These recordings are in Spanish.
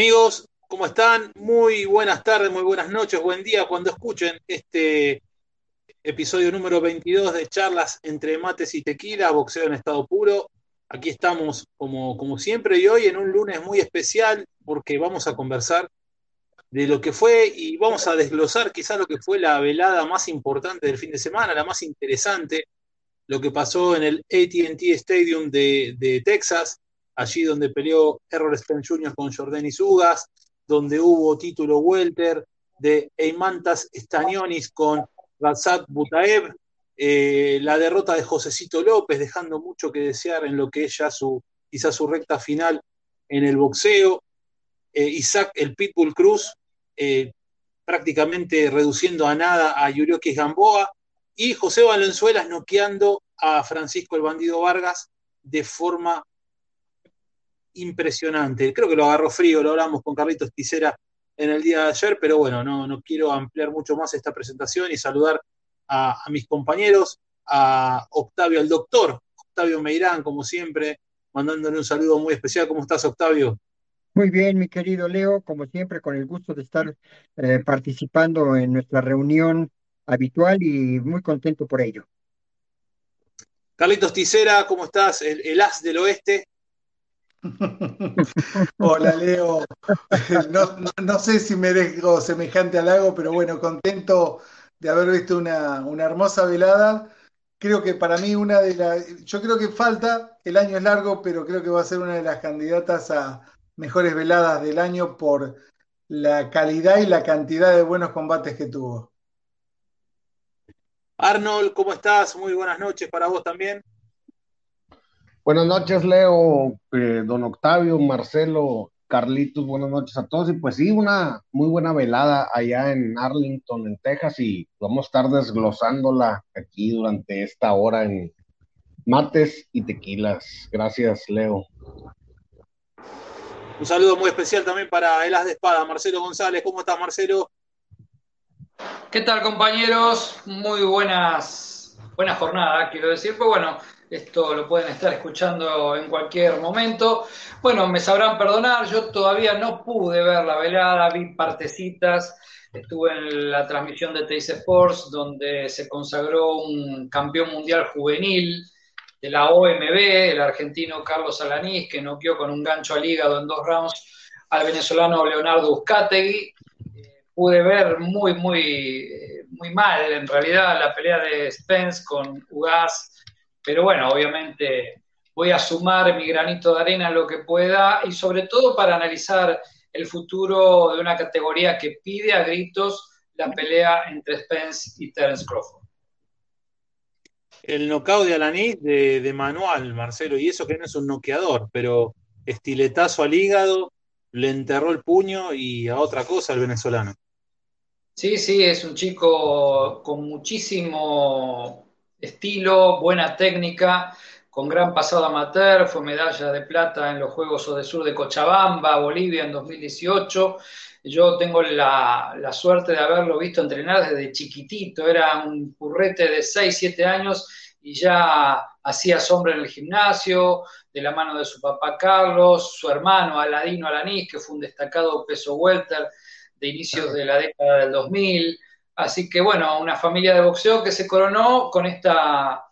Amigos, ¿cómo están? Muy buenas tardes, muy buenas noches, buen día cuando escuchen este episodio número 22 de charlas entre mates y tequila, boxeo en estado puro. Aquí estamos como, como siempre y hoy en un lunes muy especial porque vamos a conversar de lo que fue y vamos a desglosar quizás lo que fue la velada más importante del fin de semana, la más interesante, lo que pasó en el ATT Stadium de, de Texas, allí donde peleó Errol Spence Jr. con Jordanis Ugas, donde hubo título welter de Eimantas Stanionis con Razat Butaev, eh, la derrota de Josecito López, dejando mucho que desear en lo que es ya su, su recta final en el boxeo, eh, Isaac el Pitbull Cruz, eh, prácticamente reduciendo a nada a Yurioki Gamboa, y José Valenzuela noqueando a Francisco el Bandido Vargas de forma impresionante. Creo que lo agarró frío, lo hablamos con Carlitos Ticera en el día de ayer, pero bueno, no, no quiero ampliar mucho más esta presentación y saludar a, mis compañeros, a Octavio, al doctor Octavio Meirán, como siempre, mandándole un saludo muy especial. ¿Cómo estás, Octavio? Muy bien, mi querido Leo, como siempre, con el gusto de estar eh, participando en nuestra reunión habitual y muy contento por ello. Carlitos Ticera, ¿cómo estás? el as del oeste. Hola Leo, no, sé si merezco semejante halago, pero bueno, contento de haber visto una, hermosa velada. Creo que para mí una de las, yo creo que falta, el año es largo, pero creo que va a ser una de las candidatas a mejores veladas del año por la calidad y la cantidad de buenos combates que tuvo. Arnold, ¿cómo estás? Muy buenas noches para vos también. Buenas noches, Leo, eh, don Octavio, Marcelo, Carlitos, buenas noches a todos. Y pues sí, una muy buena velada allá en Arlington, en Texas, y vamos a estar desglosándola aquí durante esta hora en mates y tequilas. Gracias, Leo. Un saludo muy especial también para el as de espada, Marcelo González. ¿Cómo estás, Marcelo? ¿Qué tal, compañeros? Muy buenas, buena jornada, quiero decir. Pues bueno, esto lo pueden estar escuchando en cualquier momento. Bueno, me sabrán perdonar, yo todavía no pude ver la velada, vi partecitas. Estuve en la transmisión de Teis Sports, donde se consagró un campeón mundial juvenil de la OMB, el argentino Carlos Alanís, que noqueó con un gancho al hígado en dos rounds al venezolano Leonardo Uzcategui. Eh, pude ver muy, muy, eh, muy mal, en realidad, la pelea de Spence con Ugas pero bueno, obviamente voy a sumar mi granito de arena lo que pueda y sobre todo para analizar el futuro de una categoría que pide a gritos la pelea entre Spence y Terence Crawford. El knockout de Alanis de, manual, Marcelo, y eso que no es un noqueador, pero estiletazo al hígado, le enterró el puño y a otra cosa el venezolano. Sí, sí, es un chico con muchísimo estilo, buena técnica, con gran pasado amateur, fue medalla de plata en los Juegos de Sur de Cochabamba, Bolivia en 2018. Yo tengo la, suerte de haberlo visto entrenar desde chiquitito, era un currete de 6, 7 años y ya hacía sombra en el gimnasio, de la mano de su papá Carlos, su hermano Aladino Alanís, que fue un destacado peso welter de inicios de la década del 2000. Así que bueno, una familia de boxeo que se coronó con esta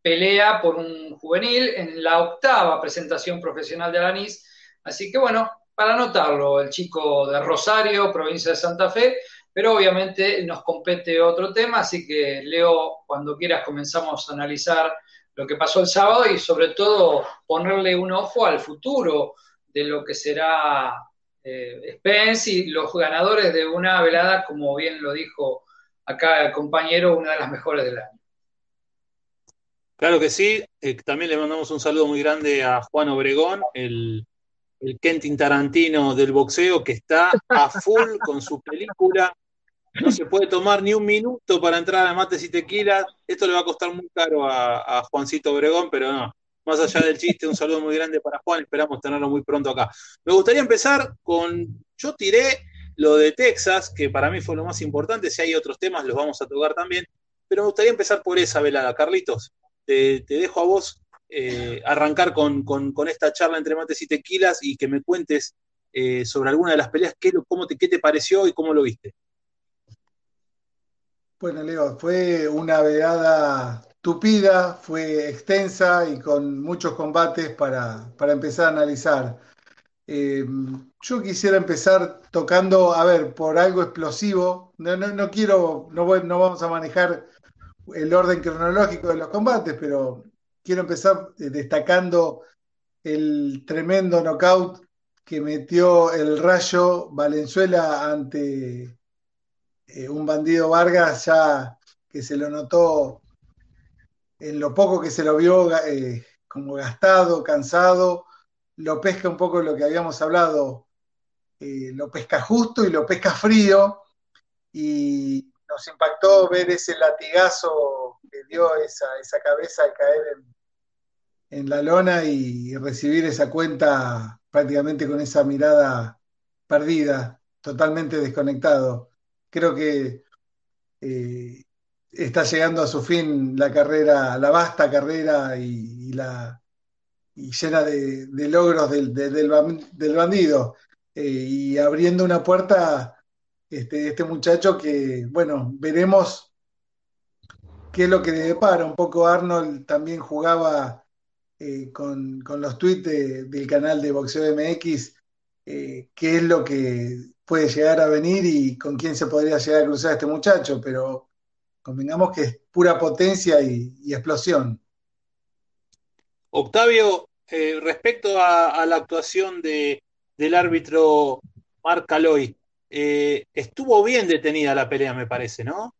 pelea por un juvenil en la octava presentación profesional de Alanís. Así que bueno, para anotarlo, el chico de Rosario, provincia de Santa Fe, pero obviamente nos compete otro tema, así que Leo, cuando quieras comenzamos a analizar lo que pasó el sábado y sobre todo ponerle un ojo al futuro de lo que será eh, Spence y los ganadores de una velada, como bien lo dijo acá compañero, una de las mejores del año. Claro que sí, eh, también le mandamos un saludo muy grande a Juan Obregón, el, el Kentin Tarantino del boxeo, que está a full con su película. No se puede tomar ni un minuto para entrar a mates y tequilas. Esto le va a costar muy caro a Juancito Obregón, pero no, más allá del chiste, un saludo muy grande para Juan, esperamos tenerlo muy pronto acá. Me gustaría empezar con, yo tiré lo de Texas, que para mí fue lo más importante, si hay otros temas los vamos a tocar también, pero me gustaría empezar por esa velada. Carlitos, te, dejo a vos eh, arrancar con, esta charla entre mates y tequilas y que me cuentes eh, sobre alguna de las peleas, ¿qué, cómo te, ¿qué te pareció y cómo lo viste? Bueno, Leo, fue una velada tupida, fue extensa y con muchos combates para, para empezar a analizar. Eh, yo quisiera empezar tocando, a ver, por algo explosivo. No, no, no quiero, no, no vamos a manejar el orden cronológico de los combates, pero quiero empezar eh, destacando el tremendo knockout que metió el Rayo Valenzuela ante eh, un bandido Vargas, ya que se lo notó en lo poco que se lo vio eh, como gastado, cansado, lo pesca un poco lo que habíamos hablado, lo pesca justo y lo pesca frío, y nos impactó ver ese latigazo que dio esa, esa cabeza al caer en, la lona y recibir esa cuenta prácticamente con esa mirada perdida, totalmente desconectado. Creo que eh, está llegando a su fin la carrera, la vasta carrera y la, y llena de, logros del, de, del, bandido eh, y abriendo una puerta este, este muchacho que, bueno, veremos qué es lo que le depara. Un poco Arnold también jugaba eh, con, con, los tweets de, del canal de Boxeo MX, eh, qué es lo que puede llegar a venir y con quién se podría llegar a cruzar este muchacho, pero convengamos que es pura potencia y explosión. Octavio, eh, respecto a, la actuación de, del árbitro Marc Caloy, eh, estuvo bien detenida la pelea, me parece, ¿no?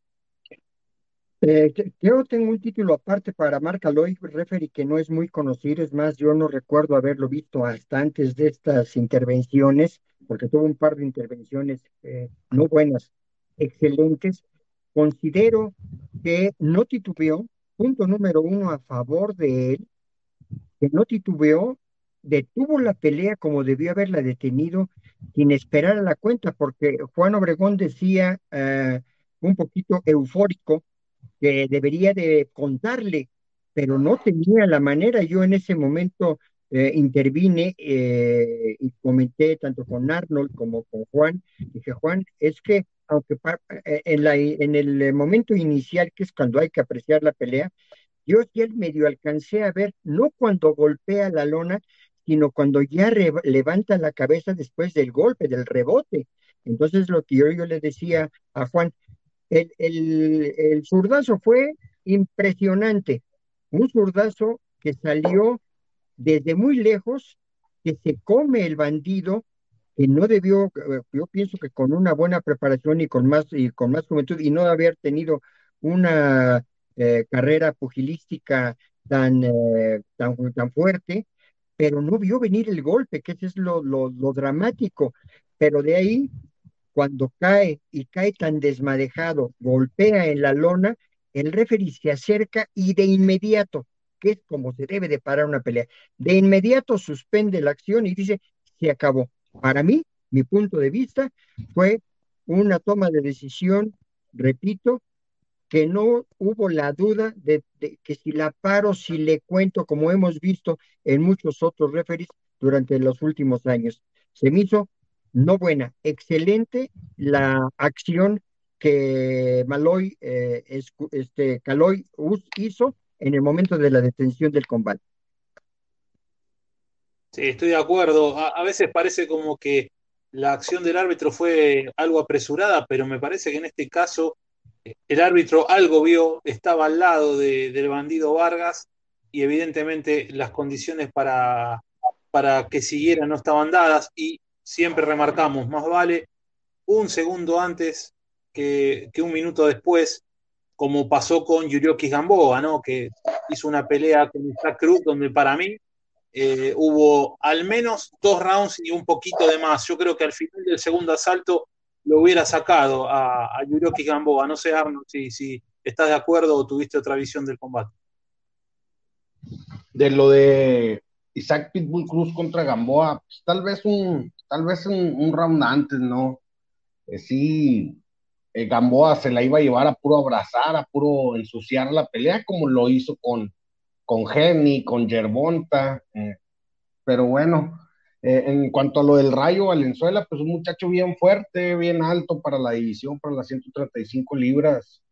Eh, yo tengo un título aparte para Marc Aloy, referee, que no es muy conocido, es más, yo no recuerdo haberlo visto hasta antes de estas intervenciones, porque tuvo un par de intervenciones no buenas, excelentes. Considero que no titubeó, punto número uno a favor de él, que no titubeó, detuvo la pelea como debió haberla detenido sin esperar a la cuenta, porque Juan Obregón decía uh, un poquito eufórico que debería de contarle, pero no tenía la manera. Yo en ese momento eh, intervine eh, y comenté tanto con Arnold como con Juan. Dije, Juan, es que aunque en, la, en el momento inicial, que es cuando hay que apreciar la pelea, yo sí el medio alcancé a ver, no cuando golpea la lona, sino cuando ya levanta la cabeza después del golpe, del rebote. Entonces, lo que yo, le decía a Juan, el, el, el, zurdazo fue impresionante, un zurdazo que salió desde muy lejos, que se come el bandido, que no debió, yo pienso que con una buena preparación y con más, y con más juventud, y no haber tenido una eh, carrera pugilística tan, eh, tan, tan fuerte, pero no vio venir el golpe, que ese es lo, lo, lo, dramático. Pero de ahí, cuando cae y cae tan desmadejado, golpea en la lona, el referee se acerca y de inmediato, que es como se debe de parar una pelea, de inmediato suspende la acción y dice, se acabó. Para mí, mi punto de vista, fue una toma de decisión, repito, que no hubo la duda de, que si la paro, si le cuento, como hemos visto en muchos otros referees durante los últimos años. Se me hizo no buena, excelente la acción que Maloy, eh, este, Caloy hizo en el momento de la detención del combate. Sí, estoy de acuerdo. A veces parece como que la acción del árbitro fue algo apresurada, pero me parece que en este caso el árbitro algo vio, estaba al lado de, del bandido Vargas y evidentemente las condiciones para, para que siguiera no estaban dadas y siempre remarcamos, más vale un segundo antes que, que un minuto después, como pasó con Yurioki Gamboa, ¿no? que hizo una pelea con Isaac Cruz donde para mí eh, hubo al menos dos rounds y un poquito de más. Yo creo que al final del segundo asalto lo hubiera sacado a, a Yuroki Gamboa. No sé, Arnold, si, si estás de acuerdo o tuviste otra visión del combate. De lo de Isaac Pitbull Cruz contra Gamboa, pues, tal vez un, tal vez un, un round antes, ¿no? Eh, sí, eh, Gamboa se la iba a llevar a puro abrazar, a puro ensuciar la pelea, como lo hizo con, con Jenny, con Yerbonta, eh, pero bueno, Eh, en cuanto a lo del Rayo Valenzuela, pues un muchacho bien fuerte, bien alto para la división, para las 135 libras.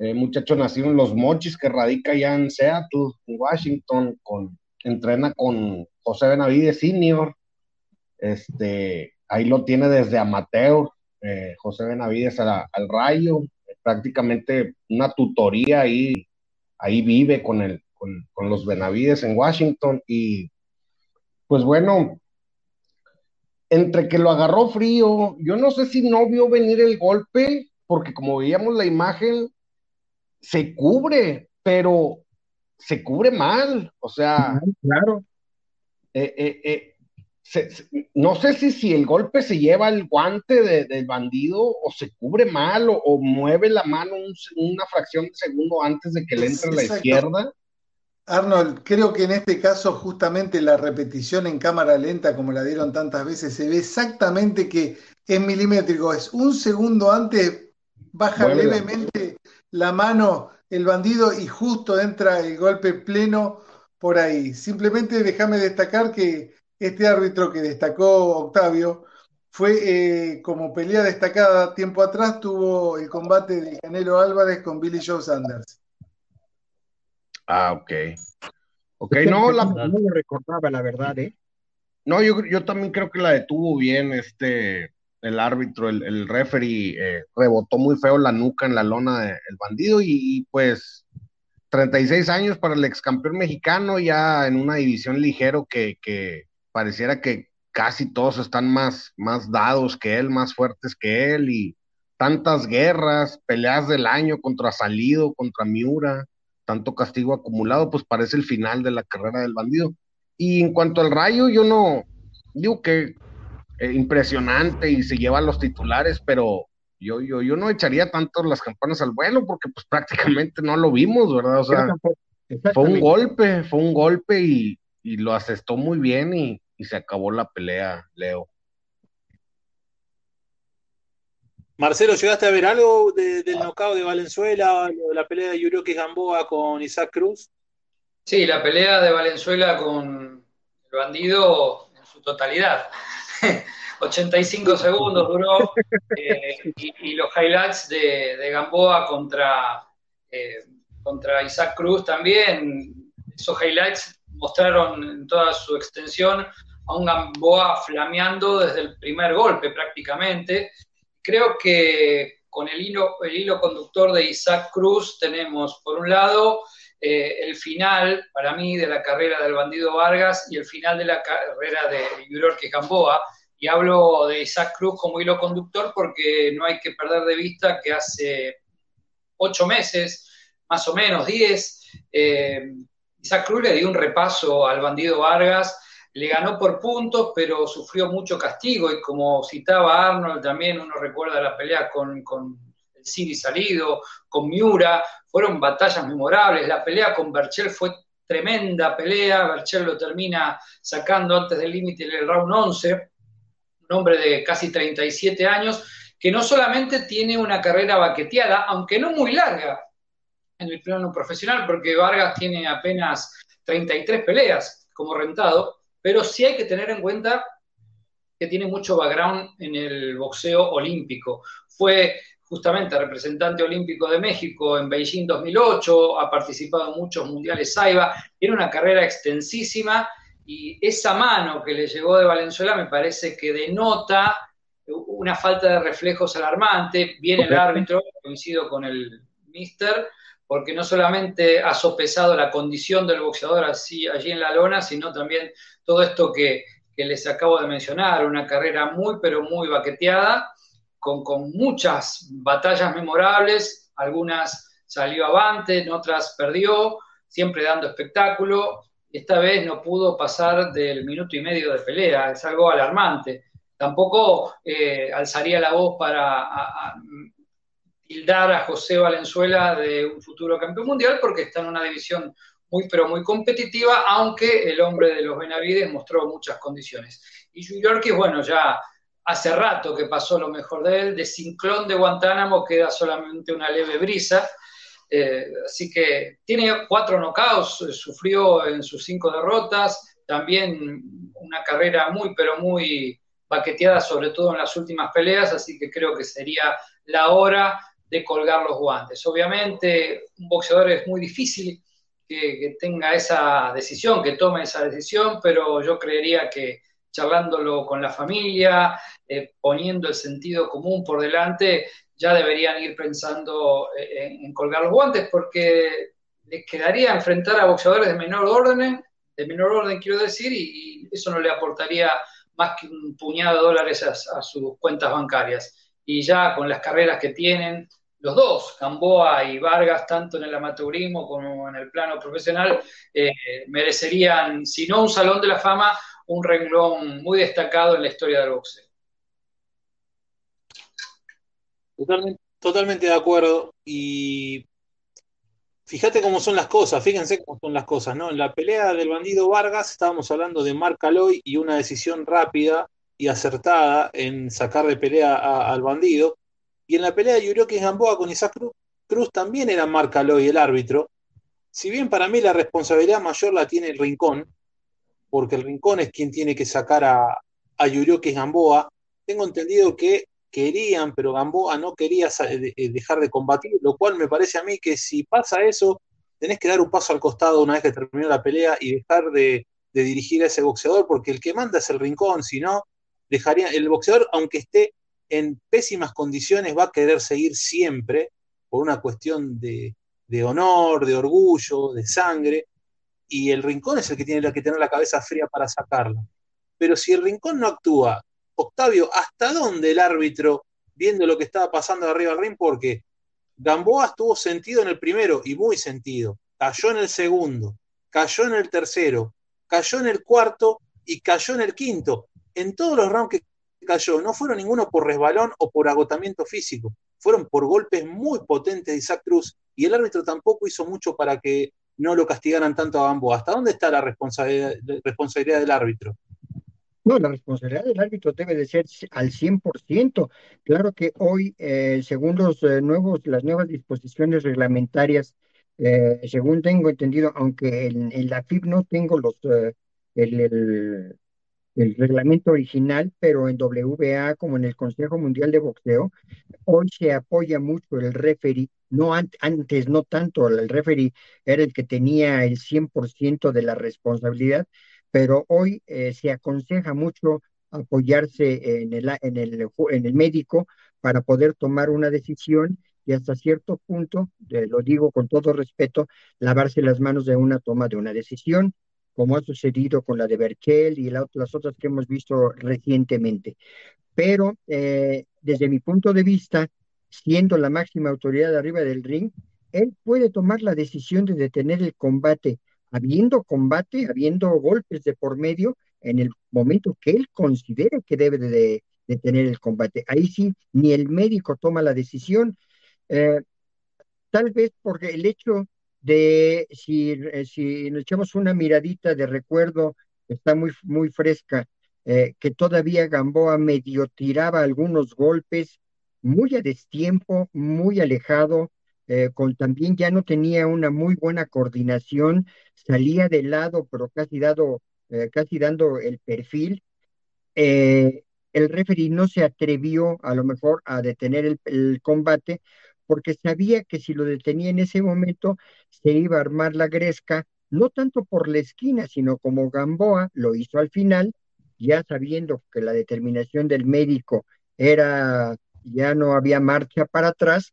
Eh, muchacho nacido en Los Mochis, que radica ya en Seattle, en Washington, con, entrena con José Benavides Senior. Este, ahí lo tiene desde amateur, eh, José Benavides al Rayo, prácticamente una tutoría ahí, ahí vive con, el, con, con los Benavides en Washington y pues bueno, entre que lo agarró frío, yo no sé si no vio venir el golpe, porque como veíamos la imagen, se cubre, pero se cubre mal, o sea, claro. Eh, eh, eh, no sé si, si el golpe se lleva el guante del bandido o se cubre mal o, mueve la mano una fracción de segundo antes de que le entre a la izquierda. Arnold, creo que en este caso justamente la repetición en cámara lenta, como la dieron tantas veces, se ve exactamente que es milimétrico, es un segundo antes, baja levemente la mano el bandido y justo entra el golpe pleno por ahí. Simplemente déjame destacar que este árbitro que destacó Octavio fue eh, como pelea destacada tiempo atrás, tuvo el combate de Canelo Álvarez con Billy Joe Sanders. Ah, ok. Ok, no, la... no lo recordaba, la verdad, ¿eh? No, yo, yo también creo que la detuvo bien este, el árbitro, el, el referee, eh, rebotó muy feo la nuca en la lona del bandido y, pues 36 años para el ex campeón mexicano, ya en una división ligero que, que pareciera que casi todos están más, más dados que él, más fuertes que él y tantas guerras, peleas del año contra Salido, contra Miura tanto castigo acumulado, pues parece el final de la carrera del bandido. Y en cuanto al rayo, yo no, digo que eh, impresionante y se lleva a los titulares, pero yo, yo, yo no echaría tanto las campanas al vuelo porque pues prácticamente no lo vimos, ¿verdad? O sea, fue un golpe, fue un golpe y, y lo asestó muy bien y, y se acabó la pelea, Leo. Marcelo, ¿llegaste a ver algo del knockout de Valenzuela, la pelea de Yuroki Gamboa con Isaac Cruz? Sí, la pelea de Valenzuela con el bandido en su totalidad. 85 segundos duró eh, y, los highlights de, Gamboa contra, eh, contra Isaac Cruz también, esos highlights mostraron en toda su extensión a un Gamboa flameando desde el primer golpe prácticamente, creo que con el hilo, el hilo conductor de Isaac Cruz tenemos, por un lado, eh, el final, para mí, de la carrera del bandido Vargas y el final de la carrera de Yurorque Gamboa. Y hablo de Isaac Cruz como hilo conductor porque no hay que perder de vista que hace ocho meses, más o menos, diez, eh, Isaac Cruz le dio un repaso al bandido Vargas le ganó por puntos, pero sufrió mucho castigo. Y como citaba Arnold también, uno recuerda la pelea con, con el Ciri Salido, con Miura, fueron batallas memorables, la pelea con Berchel fue tremenda pelea, Berchel lo termina sacando antes del límite del round 11, un hombre de casi 37 años, que no solamente tiene una carrera baqueteada, aunque no muy larga en el plano profesional, porque Vargas tiene apenas 33 peleas como rentado, pero sí hay que tener en cuenta que tiene mucho background en el boxeo olímpico. Fue justamente representante olímpico de México en Beijing 2008, ha participado en muchos mundiales Saiba, tiene una carrera extensísima y esa mano que le llegó de Valenzuela me parece que denota una falta de reflejos alarmante. Viene el árbitro, coincido con el mister, porque no solamente ha sopesado la condición del boxeador así, allí en la lona, sino también todo esto que, les acabo de mencionar, una carrera muy, pero muy baqueteada, con, muchas batallas memorables, algunas salió avante, otras perdió, siempre dando espectáculo. Esta vez no pudo pasar del minuto y medio de pelea, es algo alarmante. Tampoco eh, alzaría la voz para tildar a José Valenzuela de un futuro campeón mundial porque está en una división muy pero muy competitiva, aunque el hombre de los Benavides mostró muchas condiciones. Y York, bueno, ya hace rato que pasó lo mejor de él, de Cinclón de Guantánamo queda solamente una leve brisa, eh, así que tiene cuatro knockouts, sufrió en sus cinco derrotas, también una carrera muy, pero muy paqueteada, sobre todo en las últimas peleas, así que creo que sería la hora de colgar los guantes. Obviamente, un boxeador es muy difícil que, tenga esa decisión, que tome esa decisión, pero yo creería que charlándolo con la familia, eh, poniendo el sentido común por delante, ya deberían ir pensando eh, en, colgar los guantes, porque les quedaría enfrentar a boxeadores de menor orden, de menor orden quiero decir, y, eso no le aportaría más que un puñado de dólares a sus cuentas bancarias. Y ya con las carreras que tienen, los dos, Gamboa y Vargas, tanto en el amateurismo como en el plano profesional, eh, merecerían, si no un salón de la fama, un renglón muy destacado en la historia del boxeo. Totalmente, de acuerdo. Y fíjate cómo son las cosas, fíjense cómo son las cosas, ¿no? En la pelea del bandido Vargas estábamos hablando de Marc Aloy y una decisión rápida y acertada en sacar de pelea al bandido. Y en la pelea de Yurioki Gamboa con Isaac Cruz, también era Marc Aloy el árbitro. Si bien para mí la responsabilidad mayor la tiene el Rincón, porque el Rincón es quien tiene que sacar a, a Yurioki Gamboa, tengo entendido que querían, pero Gamboa no quería eh, dejar de combatir, lo cual me parece a mí que si pasa eso, tenés que dar un paso al costado una vez que terminó la pelea y dejar de, de dirigir a ese boxeador, porque el que manda es el rincón, si no, dejaría, el boxeador, aunque esté en pésimas condiciones va a querer seguir siempre por una cuestión de, honor, de orgullo, de sangre, y el rincón es el que tiene que tener la cabeza fría para sacarla. Pero si el rincón no actúa, Octavio, ¿hasta dónde el árbitro, viendo lo que estaba pasando de arriba del ring? Porque Gamboa estuvo sentido en el primero y muy sentido, cayó en el segundo, cayó en el tercero, cayó en el cuarto y cayó en el quinto. En todos los rounds que cayó no fueron ninguno por resbalón o por agotamiento físico, fueron por golpes muy potentes de Isaac Cruz y el árbitro tampoco hizo mucho para que no lo castigaran tanto a ambos. ¿Hasta dónde está la responsabilidad, del árbitro? No, la responsabilidad del árbitro debe de ser al 100%. Claro que hoy, eh, según los eh, nuevos, las nuevas disposiciones reglamentarias, eh, según tengo entendido, aunque en, la FIB no tengo los el reglamento original, pero en WBA como en el Consejo Mundial de Boxeo, hoy se apoya mucho el referee, no antes no tanto, el referee era el que tenía el 100% de la responsabilidad, pero hoy eh, se aconseja mucho apoyarse en el, en, el, en el médico para poder tomar una decisión y hasta cierto punto, lo digo con todo respeto, lavarse las manos de una toma de una decisión como ha sucedido con la de Berkel y las otras que hemos visto recientemente. Pero eh, desde mi punto de vista, siendo la máxima autoridad arriba del ring, él puede tomar la decisión de detener el combate, habiendo combate, habiendo golpes de por medio, en el momento que él considere que debe de detener el combate. Ahí sí, ni el médico toma la decisión. Eh, tal vez porque el hecho de si, eh, si nos echamos una miradita de recuerdo, está muy, muy fresca, eh, que todavía Gamboa medio tiraba algunos golpes muy a destiempo, muy alejado, eh, con también ya no tenía una muy buena coordinación, salía de lado, pero casi dado, casi dando el perfil. el referee no se atrevió a lo mejor a detener el combate porque sabía que si lo detenía en ese momento se iba a armar la gresca, no tanto por la esquina, sino como Gamboa lo hizo al final, ya sabiendo que la determinación del médico era, ya no había marcha para atrás,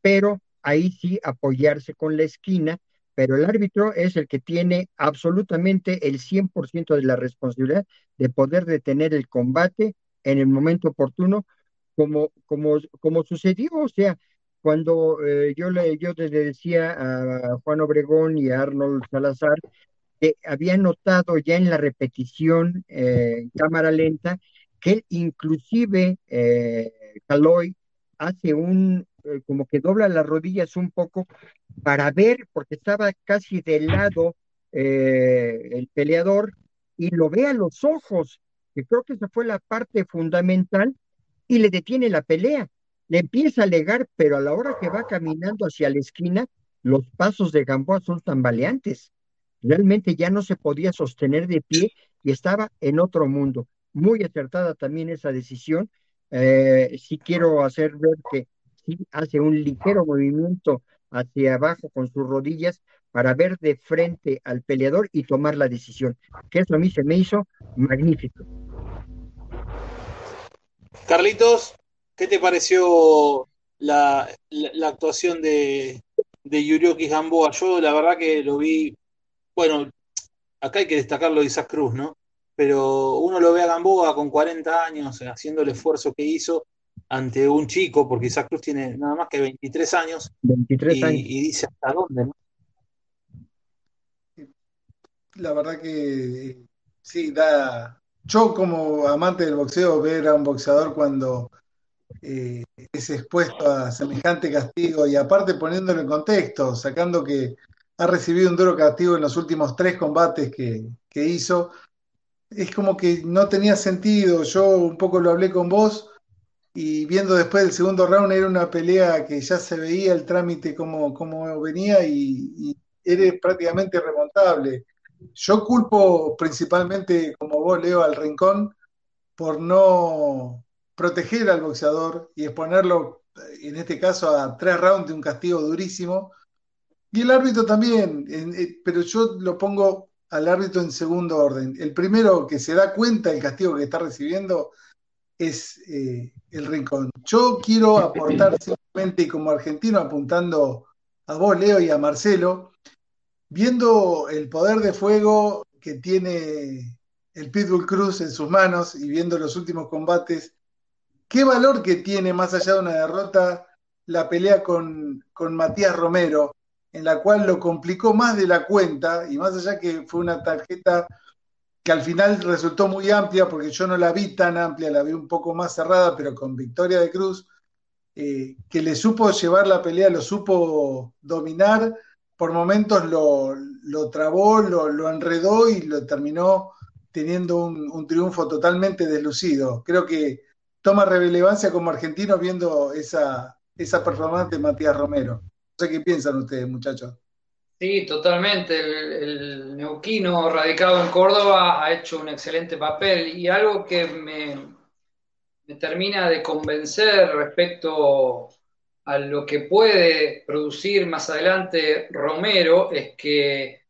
pero ahí sí apoyarse con la esquina, pero el árbitro es el que tiene absolutamente el 100% de la responsabilidad de poder detener el combate en el momento oportuno, como, como, como sucedió, o sea, cuando eh, yo, le, yo le decía a Juan Obregón y a Arnold Salazar que había notado ya en la repetición eh, en cámara lenta que inclusive, eh, Caloy, hace un, eh, como que dobla las rodillas un poco para ver, porque estaba casi de lado el peleador, y lo ve a los ojos, que creo que esa fue la parte fundamental, y le detiene la pelea le empieza a alegar, pero a la hora que va caminando hacia la esquina, los pasos de Gamboa son tambaleantes. realmente ya no se podía sostener de pie y estaba en otro mundo. Muy acertada también esa decisión. Eh, sí quiero hacer ver que sí hace un ligero movimiento hacia abajo con sus rodillas para ver de frente al peleador y tomar la decisión, que eso a mí se me hizo magnífico. Carlitos, ¿qué te pareció la, actuación de, de Yurioki Gamboa? Yo la verdad que lo vi, bueno, acá hay que destacarlo de Isaac Cruz, ¿no? Pero uno lo ve a Gamboa con 40 años, haciendo el esfuerzo que hizo ante un chico, porque Isaac Cruz tiene nada más que 23 años, 23 y, años. y dice hasta dónde, ¿no? La verdad que sí, da. Yo, como amante del boxeo, ver a un boxeador cuando eh, es expuesto a semejante castigo y aparte poniéndolo en contexto, sacando que ha recibido un duro castigo en los últimos tres combates que, que hizo, es como que no tenía sentido. Yo un poco lo hablé con vos y viendo después del segundo round era una pelea que ya se veía el trámite como, como venía y, y era prácticamente remontable. Yo culpo principalmente, como vos, Leo, al Rincón por no proteger al boxeador y exponerlo, en este caso, a tres rounds de un castigo durísimo. Y el árbitro también, eh, pero yo lo pongo al árbitro en segundo orden. El primero que se da cuenta del castigo que está recibiendo es eh, el Rincón. Yo quiero aportar simplemente como argentino, apuntando a vos, Leo, y a Marcelo, viendo el poder de fuego que tiene el Pitbull Cruz en sus manos y viendo los últimos combates, qué valor que tiene más allá de una derrota la pelea con, con Matías Romero, en la cual lo complicó más de la cuenta y más allá que fue una tarjeta que al final resultó muy amplia, porque yo no la vi tan amplia, la vi un poco más cerrada, pero con victoria de Cruz, eh, que le supo llevar la pelea, lo supo dominar por momentos lo, lo trabó, lo, lo, enredó y lo terminó teniendo un, un, triunfo totalmente deslucido. Creo que toma relevancia como argentino viendo esa, esa performance de Matías Romero. No sé qué piensan ustedes, muchachos. Sí, totalmente. El, el, neuquino radicado en Córdoba ha hecho un excelente papel y algo que me, me termina de convencer respecto a lo que puede producir más adelante Romero es que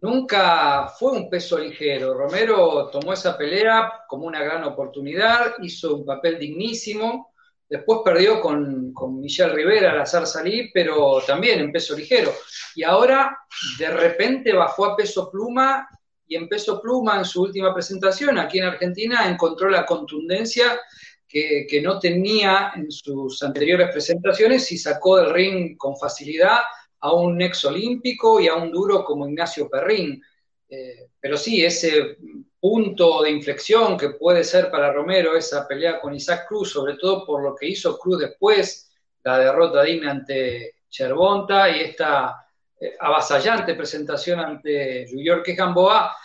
nunca fue un peso ligero. Romero tomó esa pelea como una gran oportunidad, hizo un papel dignísimo, después perdió con, con Michelle Rivera al azar salí, pero también en peso ligero. Y ahora de repente bajó a peso pluma y en peso pluma en su última presentación aquí en Argentina encontró la contundencia que, que, no tenía en sus anteriores presentaciones y sacó del ring con facilidad a un ex olímpico y a un duro como Ignacio Perrín. Eh, pero sí, ese punto de inflexión que puede ser para Romero esa pelea con Isaac Cruz, sobre todo por lo que hizo Cruz después, la derrota digna ante Chervonta y esta eh, avasallante presentación ante York Gamboa,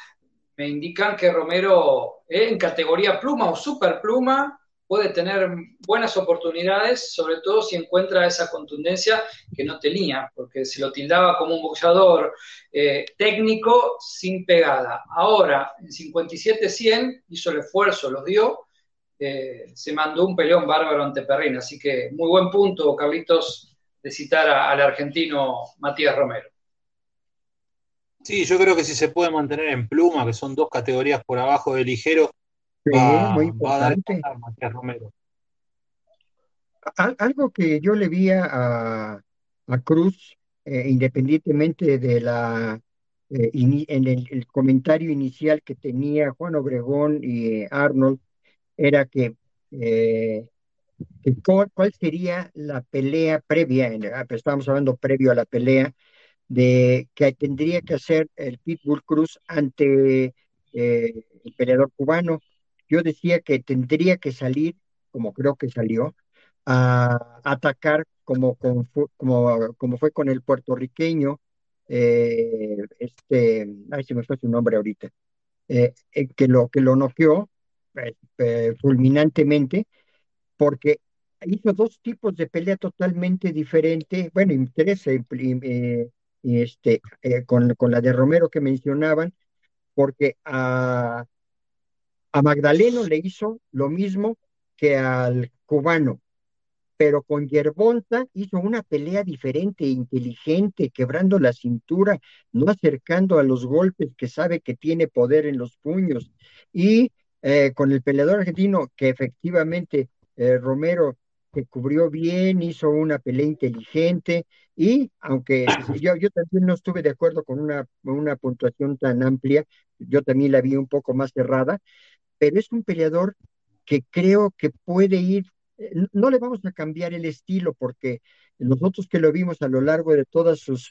me indican que Romero en categoría pluma o super pluma puede tener buenas oportunidades, sobre todo si encuentra esa contundencia que no tenía, porque se lo tildaba como un boxeador eh, técnico sin pegada. Ahora, en 57-100 hizo el esfuerzo, los dio, eh, se mandó un peleón bárbaro ante Perrin, así que muy buen punto, Carlitos, de citar al argentino Matías Romero. Sí, yo creo que si se puede mantener en pluma, que son dos categorías por abajo de ligero, Sí, va, muy va a dar importante. pasar Matías Romero. Al- algo que yo le vi a, a Cruz, eh, independientemente de la, eh, en el, el comentario inicial que tenía Juan Obregón y eh, Arnold, era que, eh, que cuál, cuál sería la pelea previa, en- ah, pues estábamos hablando previo a la pelea, de que tendría que hacer el Pitbull Cruz ante eh, el peleador cubano. Yo decía que tendría que salir, como creo que salió, a atacar como, como, como fue con el puertorriqueño, eh, este, ay, se me fue su nombre ahorita, eh, eh, que lo, que lo noqueó eh, eh, fulminantemente, porque hizo dos tipos de pelea totalmente diferentes, bueno, y tres, eh, este, con, con, la de Romero que mencionaban, porque a, a Magdaleno le hizo lo mismo que al cubano, pero con Yerbonta hizo una pelea diferente, inteligente, quebrando la cintura, no acercando a los golpes que sabe que tiene poder en los puños. Y eh, con el peleador argentino, que efectivamente eh, Romero se cubrió bien, hizo una pelea inteligente, y aunque yo, yo también no estuve de acuerdo con una, una puntuación tan amplia, yo también la vi un poco más cerrada, pero es un peleador que creo que puede ir, eh, no le vamos a cambiar el estilo porque nosotros que lo vimos a lo largo de todas sus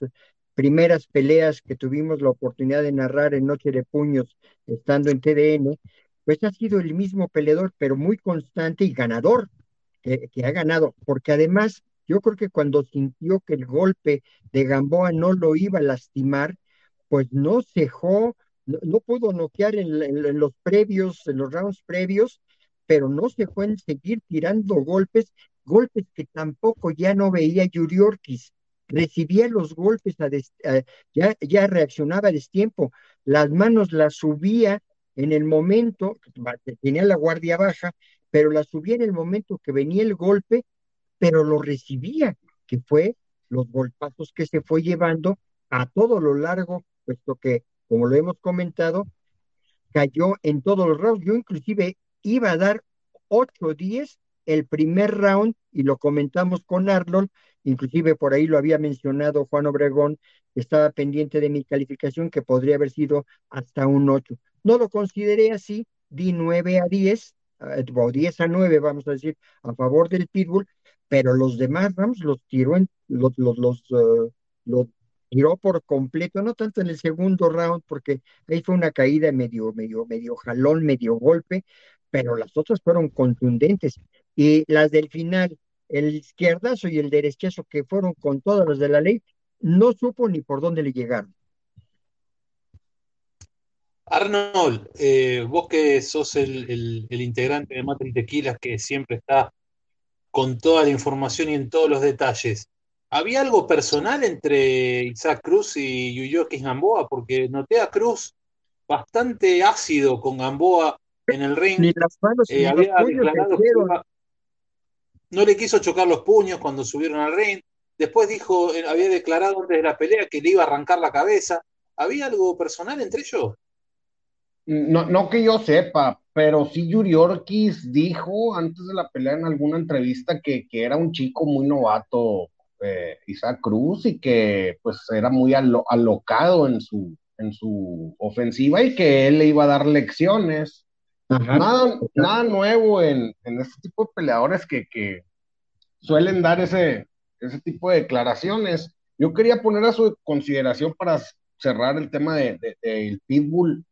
primeras peleas que tuvimos la oportunidad de narrar en Noche de Puños estando en TDN, pues ha sido el mismo peleador, pero muy constante y ganador, que, ha ganado, porque además yo creo que cuando sintió que el golpe de Gamboa no lo iba a lastimar, pues no cejó, no, pudo noquear en, los previos, en los rounds previos, pero no se fue seguir tirando golpes, golpes que tampoco ya no veía Yuriorkis. Recibía los golpes, ya, ya reaccionaba a destiempo, las manos las subía en el momento, tenía la guardia baja, pero las subía en el momento que venía el golpe, pero lo recibía, que fue los golpazos que se fue llevando a todo lo largo, puesto que como lo hemos comentado, cayó en todos los rounds. Yo inclusive iba a dar 8 o 10 el primer round y lo comentamos con Arnold, inclusive por ahí lo había mencionado Juan Obregón, estaba pendiente de mi calificación que podría haber sido hasta un 8. No lo consideré así, di 9 a 10, eh, o 10 a 9, vamos a decir, a favor del Pitbull, pero los demás rounds los tiró en, los, los, los tiró por completo, no tanto en el segundo round, porque ahí fue una caída medio, medio, medio jalón, medio golpe, pero las otras fueron contundentes. Y las del final, el izquierdazo y el derechazo, que fueron con todas las de la ley, no supo ni por dónde le llegaron. Arnold, eh, vos que sos el, el integrante de Mate y Tequilas que siempre está con toda la información y en todos los detalles, ¿Había algo personal entre Isaac Cruz y Yuyokis Gamboa? Porque noté a Cruz bastante ácido con Gamboa en el ring. Ni las manos, eh, había declarado no le quiso chocar los puños cuando subieron al ring. Después dijo, eh, había declarado antes de la pelea que le iba a arrancar la cabeza. ¿Había algo personal entre ellos? No, no que yo sepa, pero sí Yuri Orkiz dijo antes de la pelea en alguna entrevista que, que era un chico muy novato eh, Isaac Cruz y que pues era muy alocado en su, en su ofensiva y que él le iba a dar lecciones. Nada, nada, nuevo en, en, este tipo de peleadores que, que suelen dar ese, ese tipo de declaraciones. Yo quería poner a su consideración para cerrar el tema del de, Pitbull.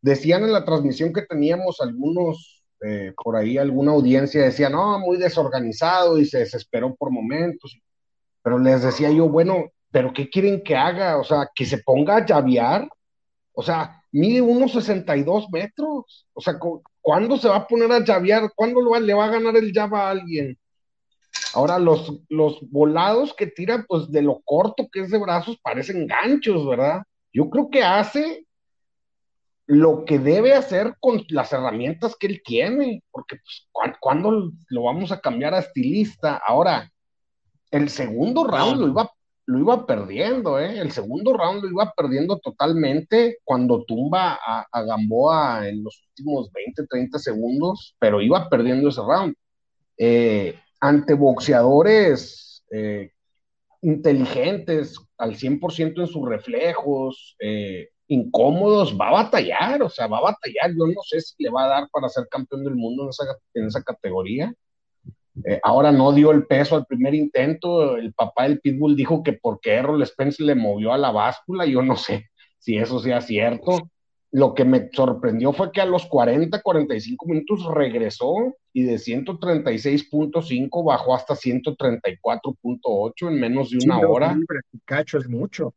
Decían en la transmisión que teníamos algunos, eh, por ahí alguna audiencia decía, no, muy desorganizado y se desesperó por momentos. Pero les decía yo, bueno, ¿pero qué quieren que haga? O sea, que se ponga a llavear. O sea, mide unos 62 metros. O sea, ¿cuándo se va a poner a llavear? ¿Cuándo le va a ganar el llave a alguien? Ahora, los, los volados que tira, pues de lo corto que es de brazos, parecen ganchos, ¿verdad? Yo creo que hace lo que debe hacer con las herramientas que él tiene, porque pues, ¿cuándo lo vamos a cambiar a estilista? Ahora, el segundo round lo iba, lo iba perdiendo, ¿eh? El segundo round lo iba perdiendo totalmente cuando tumba a, Gamboa en los últimos 20, 30 segundos, pero iba perdiendo ese round. Eh, ante boxeadores eh, inteligentes, al 100% en sus reflejos, eh, incómodos, va a batallar, o sea, va a batallar. Yo no sé si le va a dar para ser campeón del mundo en esa, en esa categoría. Eh, ahora no dio el peso al primer intento. El papá del Pitbull dijo que porque Errol Spence le movió a la báscula. Yo no sé si eso sea cierto. Lo que me sorprendió fue que a los 40, 45 minutos regresó y de 136.5 bajó hasta 134.8 en menos de una hora. Cacho es mucho.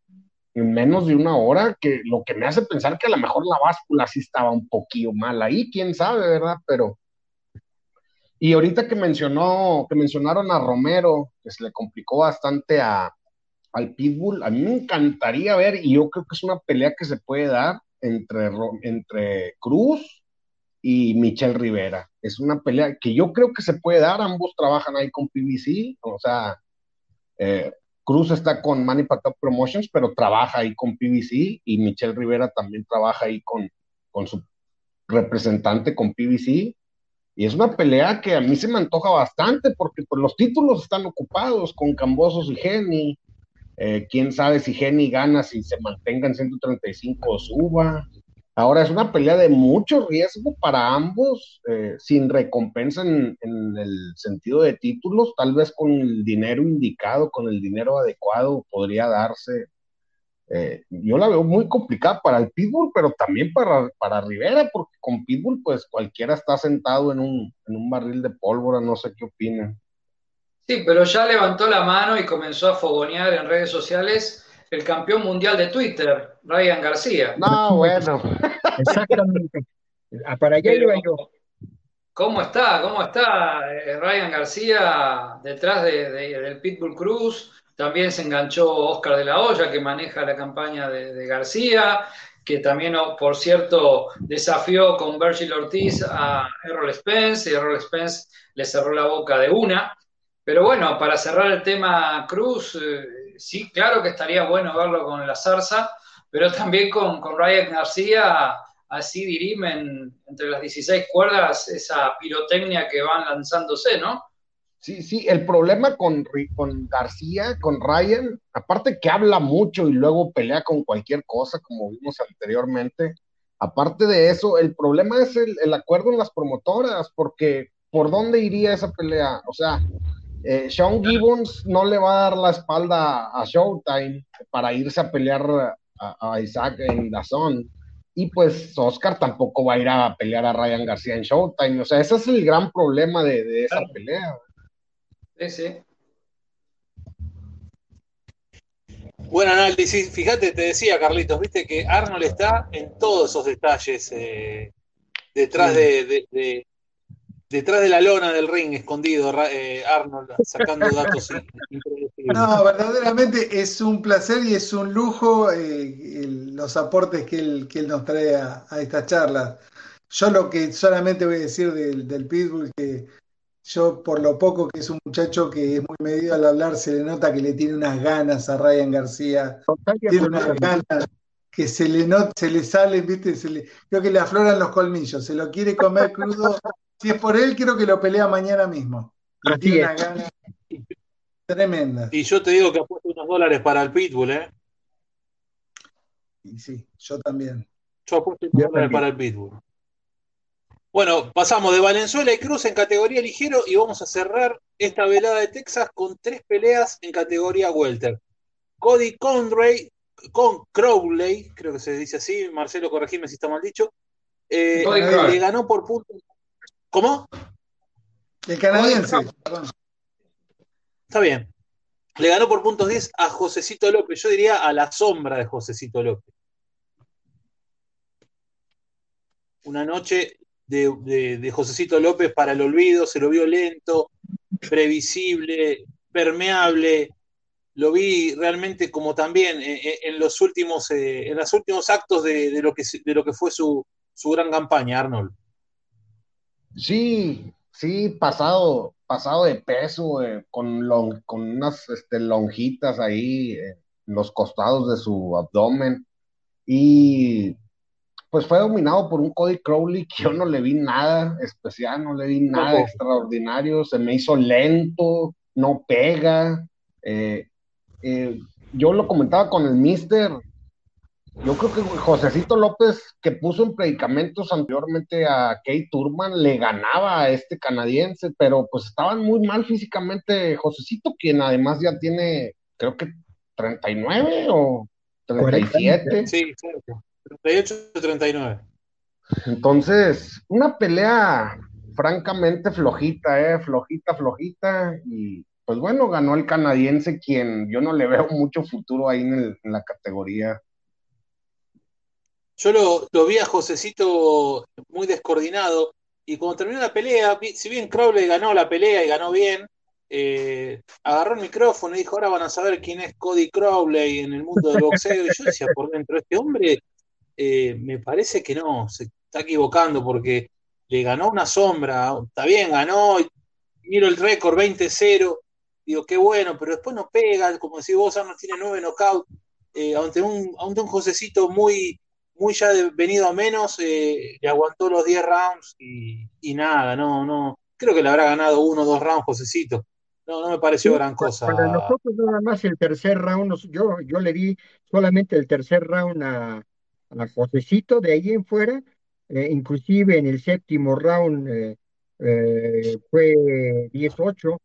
En menos de una hora, que lo que me hace pensar que a lo mejor la báscula sí estaba un poquillo mal ahí, quién sabe, ¿verdad? Pero y ahorita que mencionó, que mencionaron a Romero, que se le complicó bastante a, al Pitbull. A mí me encantaría ver, y yo creo que es una pelea que se puede dar entre, entre Cruz y Michelle Rivera. Es una pelea que yo creo que se puede dar, ambos trabajan ahí con PBC, o sea, eh, Cruz está con Packup Promotions, pero trabaja ahí con PBC y Michelle Rivera también trabaja ahí con, con su representante con PBC. Y es una pelea que a mí se me antoja bastante porque pues, los títulos están ocupados con Cambosos y Jenny. Eh, quién sabe si Jenny gana, si se mantenga en 135 o suba. Ahora es una pelea de mucho riesgo para ambos, eh, sin recompensa en, el sentido de títulos, tal vez con el dinero indicado, con el dinero adecuado podría darse. Eh, yo la veo muy complicada para el Pitbull, pero también para, para Rivera, porque con Pitbull pues cualquiera está sentado en un, en un barril de pólvora, no sé qué opinan. Sí, pero ya levantó la mano y comenzó a fogonear en redes sociales el campeón mundial de Twitter, Ryan García. No, bueno. Exactamente. Ah, para allá iba yo. ¿Cómo está? ¿Cómo está eh, Ryan García detrás de, del Pitbull Cruz? También se enganchó Oscar de la Hoya, que maneja la campaña de, García, que también, oh, por cierto, desafió con Virgil Ortiz a Errol Spence, y Errol Spence le cerró la boca de una. Pero bueno, para cerrar el tema Cruz, eh, sí, claro que estaría bueno verlo con la zarza, pero también con, con Ryan García, así dirimen entre las 16 cuerdas esa pirotecnia que van lanzándose, ¿no? Sí, sí, el problema con, con García, con Ryan, aparte que habla mucho y luego pelea con cualquier cosa, como vimos anteriormente, aparte de eso, el problema es el, el acuerdo en las promotoras, porque ¿por dónde iría esa pelea? O sea, eh, Sean Gibbons no le va a dar la espalda a Showtime para irse a pelear a, Isaac en Dazón. Y pues Oscar tampoco va a ir a pelear a Ryan García en Showtime. O sea, ese es el gran problema de, esa pelea. Sí, sí. Buen análisis. Fíjate, te decía Carlitos, viste que Arnold está en todos esos detalles eh, detrás de, detrás de la lona del ring, escondido, eh, Arnold, sacando datos No, verdaderamente es un placer y es un lujo eh, los aportes que él, que él nos trae a, esta charla. Yo lo que solamente voy a decir del, del Pitbull, que yo por lo poco que es un muchacho que es muy medido al hablar, se le nota que le tiene unas ganas a Ryan García, tiene unas ganas que se le, not, se le salen, ¿viste? Se le, creo que le afloran los colmillos, se lo quiere comer crudo si es por él, quiero que lo pelea mañana mismo. tiene una gana tremenda. Y yo te digo que apuesto unos dólares para el Pitbull, ¿eh? Y sí, yo también. Yo apuesto unos dólares para el Pitbull. Bueno, pasamos de Valenzuela y Cruz en categoría ligero y vamos a cerrar esta velada de Texas con tres peleas en categoría welter. Cody Conray, con Crowley, creo que se dice así, Marcelo, corregime si está mal dicho, eh, le ganó por puntos ¿Cómo? El canadiense. Está bien. Le ganó por puntos 10 a Josecito López. Yo diría a la sombra de Josecito López. Una noche de, de, Josecito López para el olvido. Se lo vio lento, previsible, permeable. Lo vi realmente como también eh, eh, en, los últimos, eh, en los últimos actos de, lo que, de lo que fue su, su gran campaña, Arnold. Sí, sí, pasado, pasado de peso, con, con unas este, lonjitas ahí en los costados de su abdomen. Y pues fue dominado por un Cody Crowley que yo no le vi nada especial, no le vi nada extraordinario, se me hizo lento, no pega. Eh, eh, yo lo comentaba con el mister, yo creo que Josecito López, que puso en predicamentos anteriormente a Kate Turman, le ganaba a este canadiense, pero pues estaban muy mal físicamente Josecito, quien además ya tiene, creo que 39 o 37. 40, sí, sí, 38-39. Entonces, una pelea francamente flojita, ¿eh? Flojita, flojita. Y pues bueno, ganó el canadiense, quien yo no le veo mucho futuro ahí en, la categoría. Yo lo, vi a Josecito muy descoordinado. Y cuando terminó la pelea, si bien Crowley ganó la pelea y ganó bien, eh, agarró el micrófono y dijo: Ahora van a saber quién es Cody Crowley en el mundo del boxeo. Y yo decía: Por dentro, este hombre eh, me parece que no, se está equivocando porque le ganó una sombra, está bien, ganó, miro el récord 20-0, digo, qué bueno, pero después no pega, como si vos, Arnold tiene nueve knockouts, eh, ante, un, ante un Josecito muy, muy ya venido a menos, eh, le aguantó los 10 rounds y, nada, no, no, creo que le habrá ganado uno o dos rounds Josecito. No, no me pareció gran cosa. Para nosotros nada más el tercer round, yo, yo le di solamente el tercer round a, a Josecito, de ahí en fuera, eh, inclusive en el séptimo round eh, eh, fue 18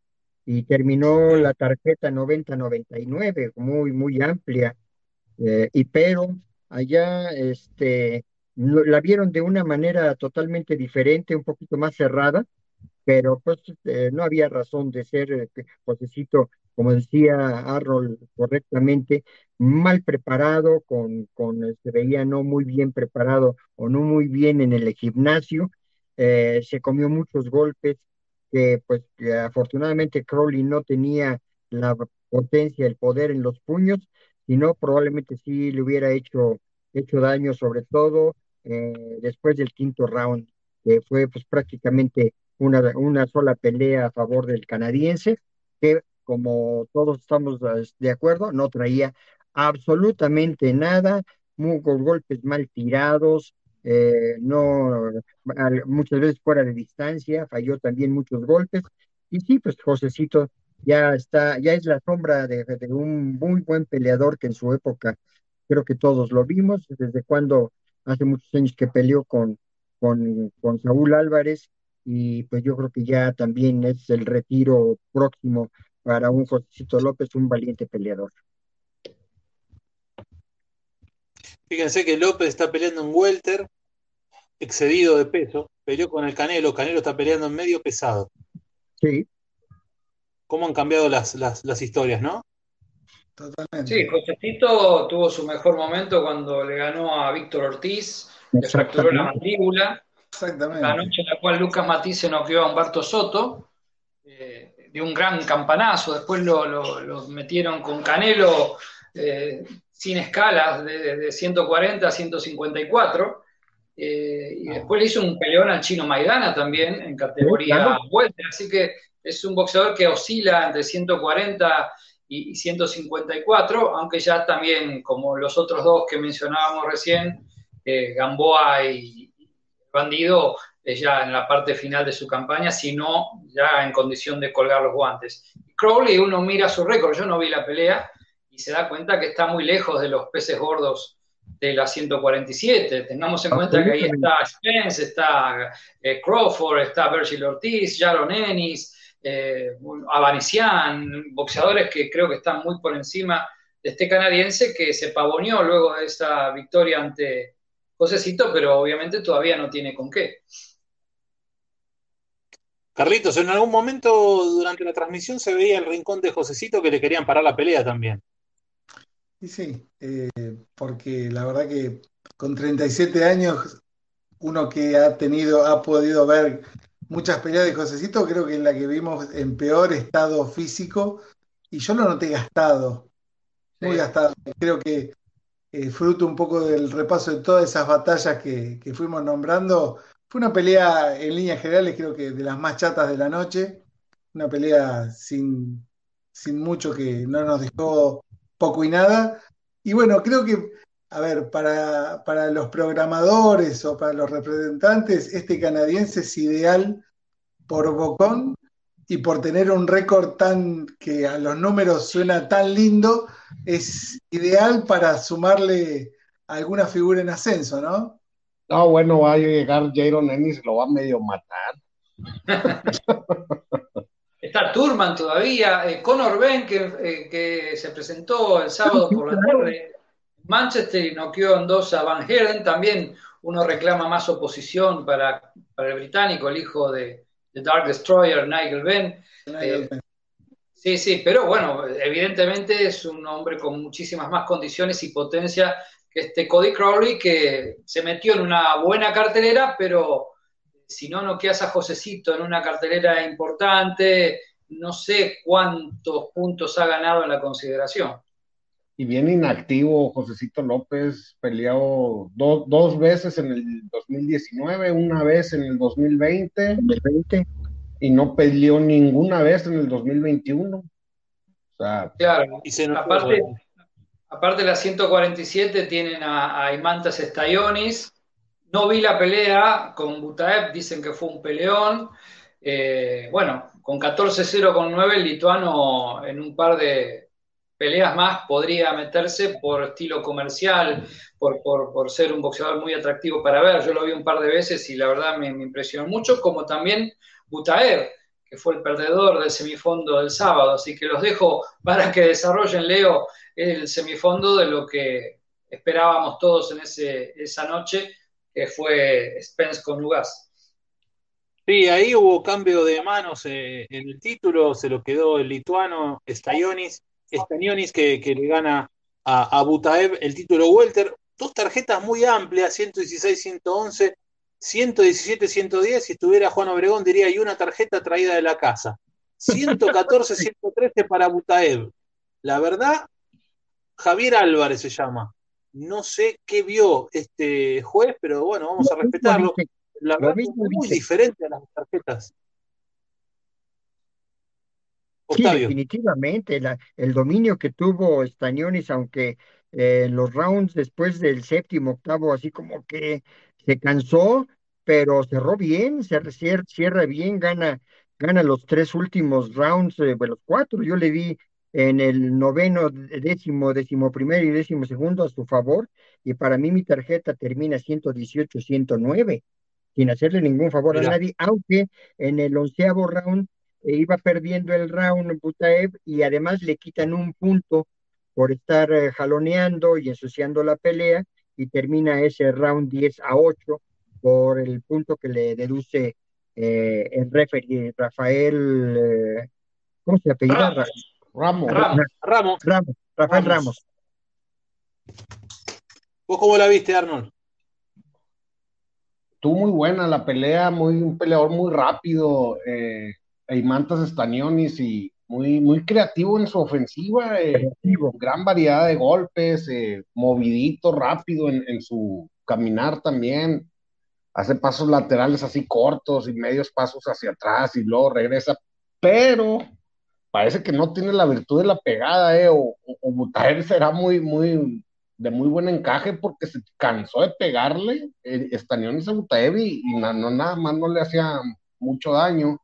y terminó la tarjeta 90-99, muy, muy amplia. y pero allá este, la vieron de una manera totalmente diferente, un poquito más cerrada, pero pues no había razón de ser, Josecito como decía Arnold correctamente, mal preparado, con, con se este, veía no muy bien preparado o no muy bien en el gimnasio, eh, se comió muchos golpes, que pues afortunadamente Crowley no tenía la potencia, el poder en los puños, sino probablemente sí le hubiera hecho, hecho daño, sobre todo eh, después del quinto round, que fue pues prácticamente una, una sola pelea a favor del canadiense, que como todos estamos de acuerdo, no traía absolutamente nada, con golpes mal tirados, eh, no muchas veces fuera de distancia, falló también muchos golpes. Y sí, pues Josecito ya está, ya es la sombra de, un muy buen peleador que en su época creo que todos lo vimos, desde cuando hace muchos años que peleó con, con, con Saúl Álvarez, y pues yo creo que ya también es el retiro próximo para un Josecito López, un valiente peleador. Fíjense que López está peleando en welter, excedido de peso, peleó con el Canelo, Canelo está peleando en medio pesado. Sí. ¿Cómo han cambiado las, historias, no? Totalmente. Sí, Josecito tuvo su mejor momento cuando le ganó a Víctor Ortiz, le fracturó la mandíbula. Exactamente. La noche en la cual Lucas Matiz se noqueó a Humberto Soto. Eh, de un gran campanazo, después lo, metieron con Canelo eh, sin escalas, de, 140 a 154, eh, y después le hizo un peleón al chino Maidana también en categoría vuelta, así que es un boxeador que oscila entre 140 y, 154, aunque ya también, como los otros dos que mencionábamos recién, eh, Gamboa y Bandido, ya en la parte final de su campaña, sino ya en condición de colgar los guantes. Crowley, uno mira su récord, yo no vi la pelea, y se da cuenta que está muy lejos de los peces gordos de la 147. Tengamos en cuenta que ahí está Spence, está eh, Crawford, está Virgil Ortiz, Jaron Ennis, eh, boxeadores que creo que están muy por encima de este canadiense que se pavoneó luego de esa victoria ante Josecito, pero obviamente todavía no tiene con qué. Carlitos, en algún momento durante la transmisión se veía el rincón de Josecito que le querían parar la pelea también. Sí, sí, eh, porque la verdad que con 37 años, uno que ha tenido, ha podido ver muchas peleas de Josecito, creo que es la que vimos en peor estado físico, y yo lo noté gastado, muy gastado. Creo que eh, fruto un poco del repaso de todas esas batallas que, que fuimos nombrando, fue una pelea en líneas generales, creo que de las más chatas de la noche. Una pelea sin, sin mucho que no nos dejó poco y nada. Y bueno, creo que, a ver, para, para los programadores o para los representantes, este canadiense es ideal por bocón y por tener un récord tan que a los números suena tan lindo, es ideal para sumarle alguna figura en ascenso, ¿no? No, bueno, va a llegar Jaron Ennis, lo va a medio matar. Está Turman todavía, eh, Conor Ben, eh, que, se presentó el sábado por la tarde. Manchester y noqueó en dos a Van Herden. También uno reclama más oposición para, el británico, el hijo de, Dark Destroyer, Nigel Ben. Eh, sí, sí, pero bueno, evidentemente es un hombre con muchísimas más condiciones y potencia este Cody Crowley que se metió en una buena cartelera, pero si no no quedas a Josecito en una cartelera importante, no sé cuántos puntos ha ganado en la consideración. Y bien inactivo, Josecito López, peleó dos veces en el 2019, una vez en el 2020, y no peleó ninguna vez en el 2021. O sea, claro, y se aparte, aparte de la 147 tienen a, Imantas Stayonis. No vi la pelea con Butaev, dicen que fue un peleón. Eh, bueno, con 14-0 con 9, el lituano en un par de peleas más podría meterse por estilo comercial, por, ser un boxeador muy atractivo para ver. Yo lo vi un par de veces y la verdad me, impresionó mucho, como también Butaev, que fue el perdedor del semifondo del sábado. Así que los dejo para que desarrollen, Leo, el semifondo de lo que esperábamos todos en ese, esa noche, que fue Spence con Lugas. Sí, ahí hubo cambio de manos eh, en el título, se lo quedó el lituano Stayonis, Stayonis que, le gana a, a, Butaev el título Welter. Dos tarjetas muy amplias, 116, 111, 117, 110. Si estuviera Juan Obregón diría, y una tarjeta traída de la casa. 114, 113 para Butaev. La verdad, Javier Álvarez se llama. No sé qué vio este juez, pero bueno, vamos a respetarlo la verdad es muy diferente a las tarjetas. Sí, definitivamente, el dominio que tuvo Stañonis, aunque eh, los rounds después del séptimo, octavo, así como que se cansó, pero cerró bien, cierra, cierra bien, gana, gana los tres últimos rounds, eh, los cuatro, yo le vi en el noveno, décimo, décimo primero y décimo segundo a su favor, y para mí mi tarjeta termina 118-109 sin hacerle ningún favor a nadie, aunque en el onceavo round eh, iba perdiendo el round Butaev y además le quitan un punto por estar eh, jaloneando y ensuciando la pelea y termina ese round 10 a 8 por el punto que le deduce eh, el referee Rafael, ¿cómo se apellida? Ramos. Ramos. Ramos. Ramos. Rafael Ramos. ¿Vos cómo la viste, Arnold? estuvo muy buena la pelea, muy, un peleador muy rápido, eh, Eimantas Estañonis y muy, muy creativo en su ofensiva, eh, gran variedad de golpes, eh, movidito, rápido en, en, su caminar también, hace pasos laterales así cortos y medios pasos hacia atrás y luego regresa, pero parece que no tiene la virtud de la pegada, eh, o, o, será muy, muy, de muy buen encaje porque se cansó de pegarle eh, Stanionis a y, no, nada más no le hacía mucho daño.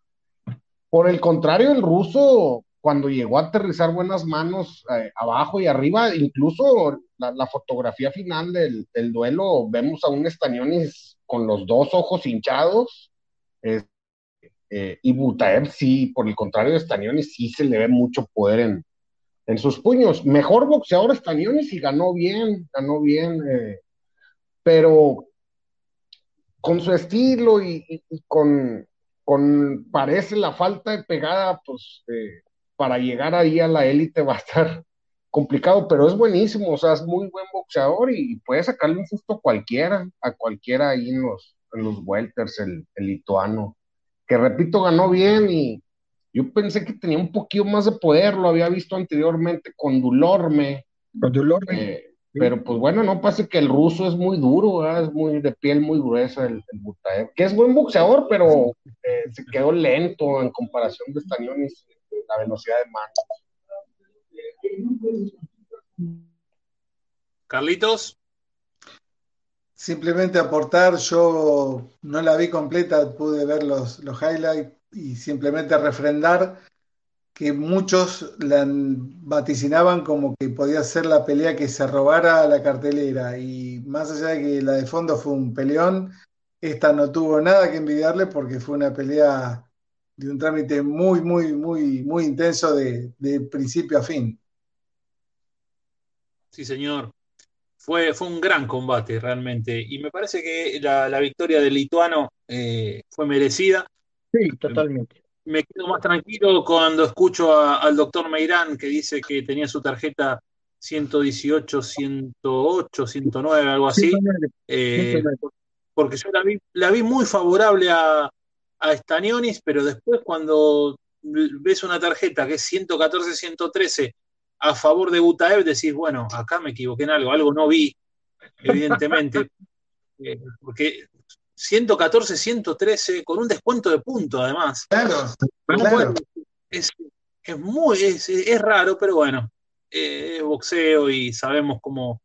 Por el contrario, el ruso, cuando llegó a aterrizar buenas manos eh, abajo y arriba, incluso la, fotografía final del, duelo, vemos a un Stanionis con los dos ojos hinchados. Eh, y Butaev sí, por el contrario de Stanionis, sí se le ve mucho poder en, en sus puños. Mejor boxeador Stanionis y ganó bien, ganó bien, eh, pero con su estilo y, con, con, parece la falta de pegada, pues eh, para llegar ahí a la élite va a estar complicado, pero es buenísimo, o sea, es muy buen boxeador y puede sacarle un susto a cualquiera, a cualquiera ahí en los, en los welters, el, el lituano, que repito, ganó bien y, yo pensé que tenía un poquito más de poder, lo había visto anteriormente con Dulorme. Con Dulorme. Eh, pero pues bueno, no pasa que el ruso es muy duro, es muy de piel muy gruesa el, el que es buen boxeador, pero eh, se quedó lento en comparación de Stanionis, la velocidad de mano. Carlitos. Simplemente aportar, yo no la vi completa, pude ver los, los highlights y simplemente refrendar que muchos la vaticinaban como que podía ser la pelea que se robara la cartelera y más allá de que la de fondo fue un peleón, esta no tuvo nada que envidiarle porque fue una pelea de un trámite muy, muy, muy, muy intenso de, principio a fin. Sí, señor. Fue, fue, un gran combate realmente. Y me parece que la, victoria del lituano eh, fue merecida. Sí, totalmente. Me quedo más tranquilo cuando escucho al doctor Meirán que dice que tenía su tarjeta 118, 108, 109, algo así. Eh, porque yo la vi, la vi muy favorable a, a Stanionis, pero después cuando ves una tarjeta que es 114-113 a favor de Butaev, decís, bueno, acá me equivoqué en algo, algo no vi, evidentemente, eh, porque 114-113 con un descuento de punto además. Claro, Es, muy, es, raro, pero bueno, eh, es boxeo y sabemos cómo,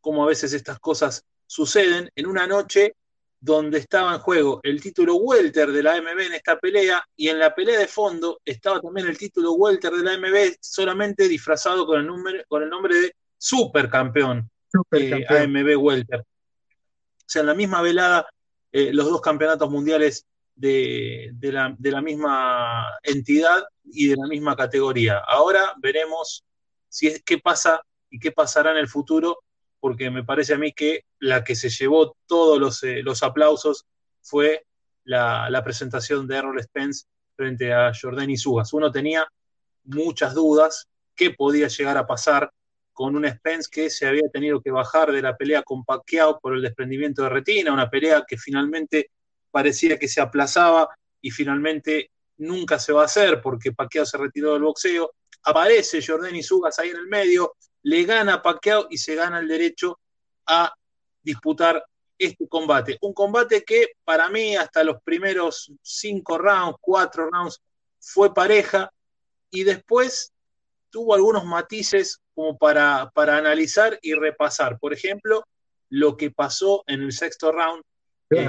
cómo a veces estas cosas suceden en una noche donde estaba en juego el título welter de la AMB en esta pelea y en la pelea de fondo estaba también el título welter de la AMB solamente disfrazado con el, nombre, con el nombre de supercampeón, eh, AMB welter. O sea, en la misma velada eh, los dos campeonatos mundiales de, la, de, la, misma entidad y de la misma categoría. Ahora veremos si es, qué pasa y qué pasará en el futuro porque me parece a mí que la que se llevó todos los, eh, aplausos fue la, presentación de Errol Spence frente a Jordan Sugas. Uno tenía muchas dudas qué podía llegar a pasar con un Spence que se había tenido que bajar de la pelea con Pacquiao por el desprendimiento de retina, una pelea que finalmente parecía que se aplazaba y finalmente nunca se va a hacer porque Pacquiao se retiró del boxeo. Aparece Jordan Sugas ahí en el medio, le gana Pacquiao y se gana el derecho a disputar este combate. Un combate que para mí hasta los primeros cinco rounds, cuatro rounds, fue pareja y después tuvo algunos matices como para, para analizar y repasar. Por ejemplo, lo que pasó en el sexto round.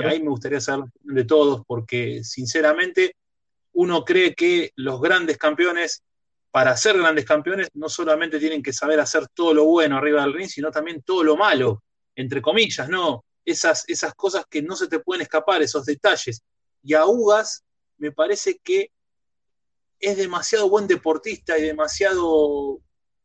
ahí me gustaría saber de todos porque sinceramente uno cree que los grandes campeones para ser grandes campeones no solamente tienen que saber hacer todo lo bueno arriba del ring, sino también todo lo malo, entre comillas, ¿no? Esas, esas cosas que no se te pueden escapar, esos detalles. Y a Ugas me parece que es demasiado buen deportista y demasiado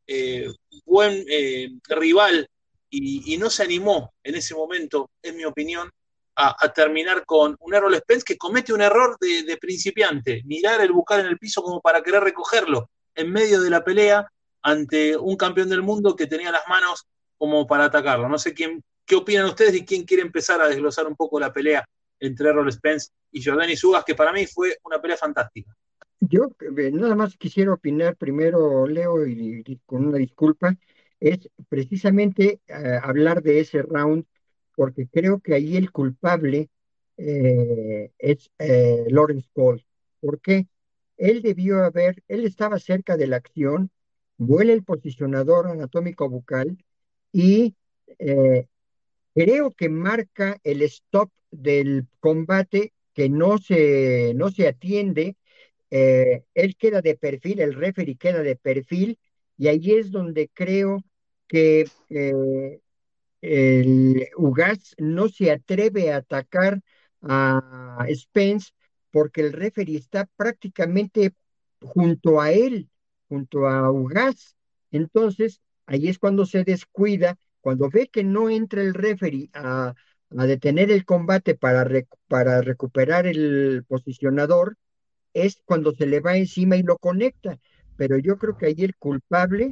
eh, buen eh, rival y, no se animó en ese momento, en mi opinión, a, terminar con un Errol Spence que comete un error de, principiante, mirar el buscar en el piso como para querer recogerlo en medio de la pelea ante un campeón del mundo que tenía las manos como para atacarlo. No sé quién, qué opinan ustedes y quién quiere empezar a desglosar un poco la pelea entre Errol Spence y Jordani Sugas, que para mí fue una pelea fantástica. Yo eh, nada más quisiera opinar primero, Leo, y, con una disculpa, es precisamente eh, hablar de ese round, porque creo que ahí el culpable eh, es Lawrence Cole. ¿Por qué? Él debió haber, él estaba cerca de la acción, vuela el posicionador anatómico bucal y creo que marca el stop del combate que no se, no se atiende. Eh, él queda de perfil, el referee queda de perfil, y ahí es donde creo que eh, el Ugas no se atreve a atacar a Spence porque el referee está prácticamente junto a él, junto a Ugas. Entonces, ahí es cuando se descuida, cuando ve que no entra el referee a, detener el combate para, para recuperar el posicionador, es cuando se le va encima y lo conecta. Pero yo creo que ahí el culpable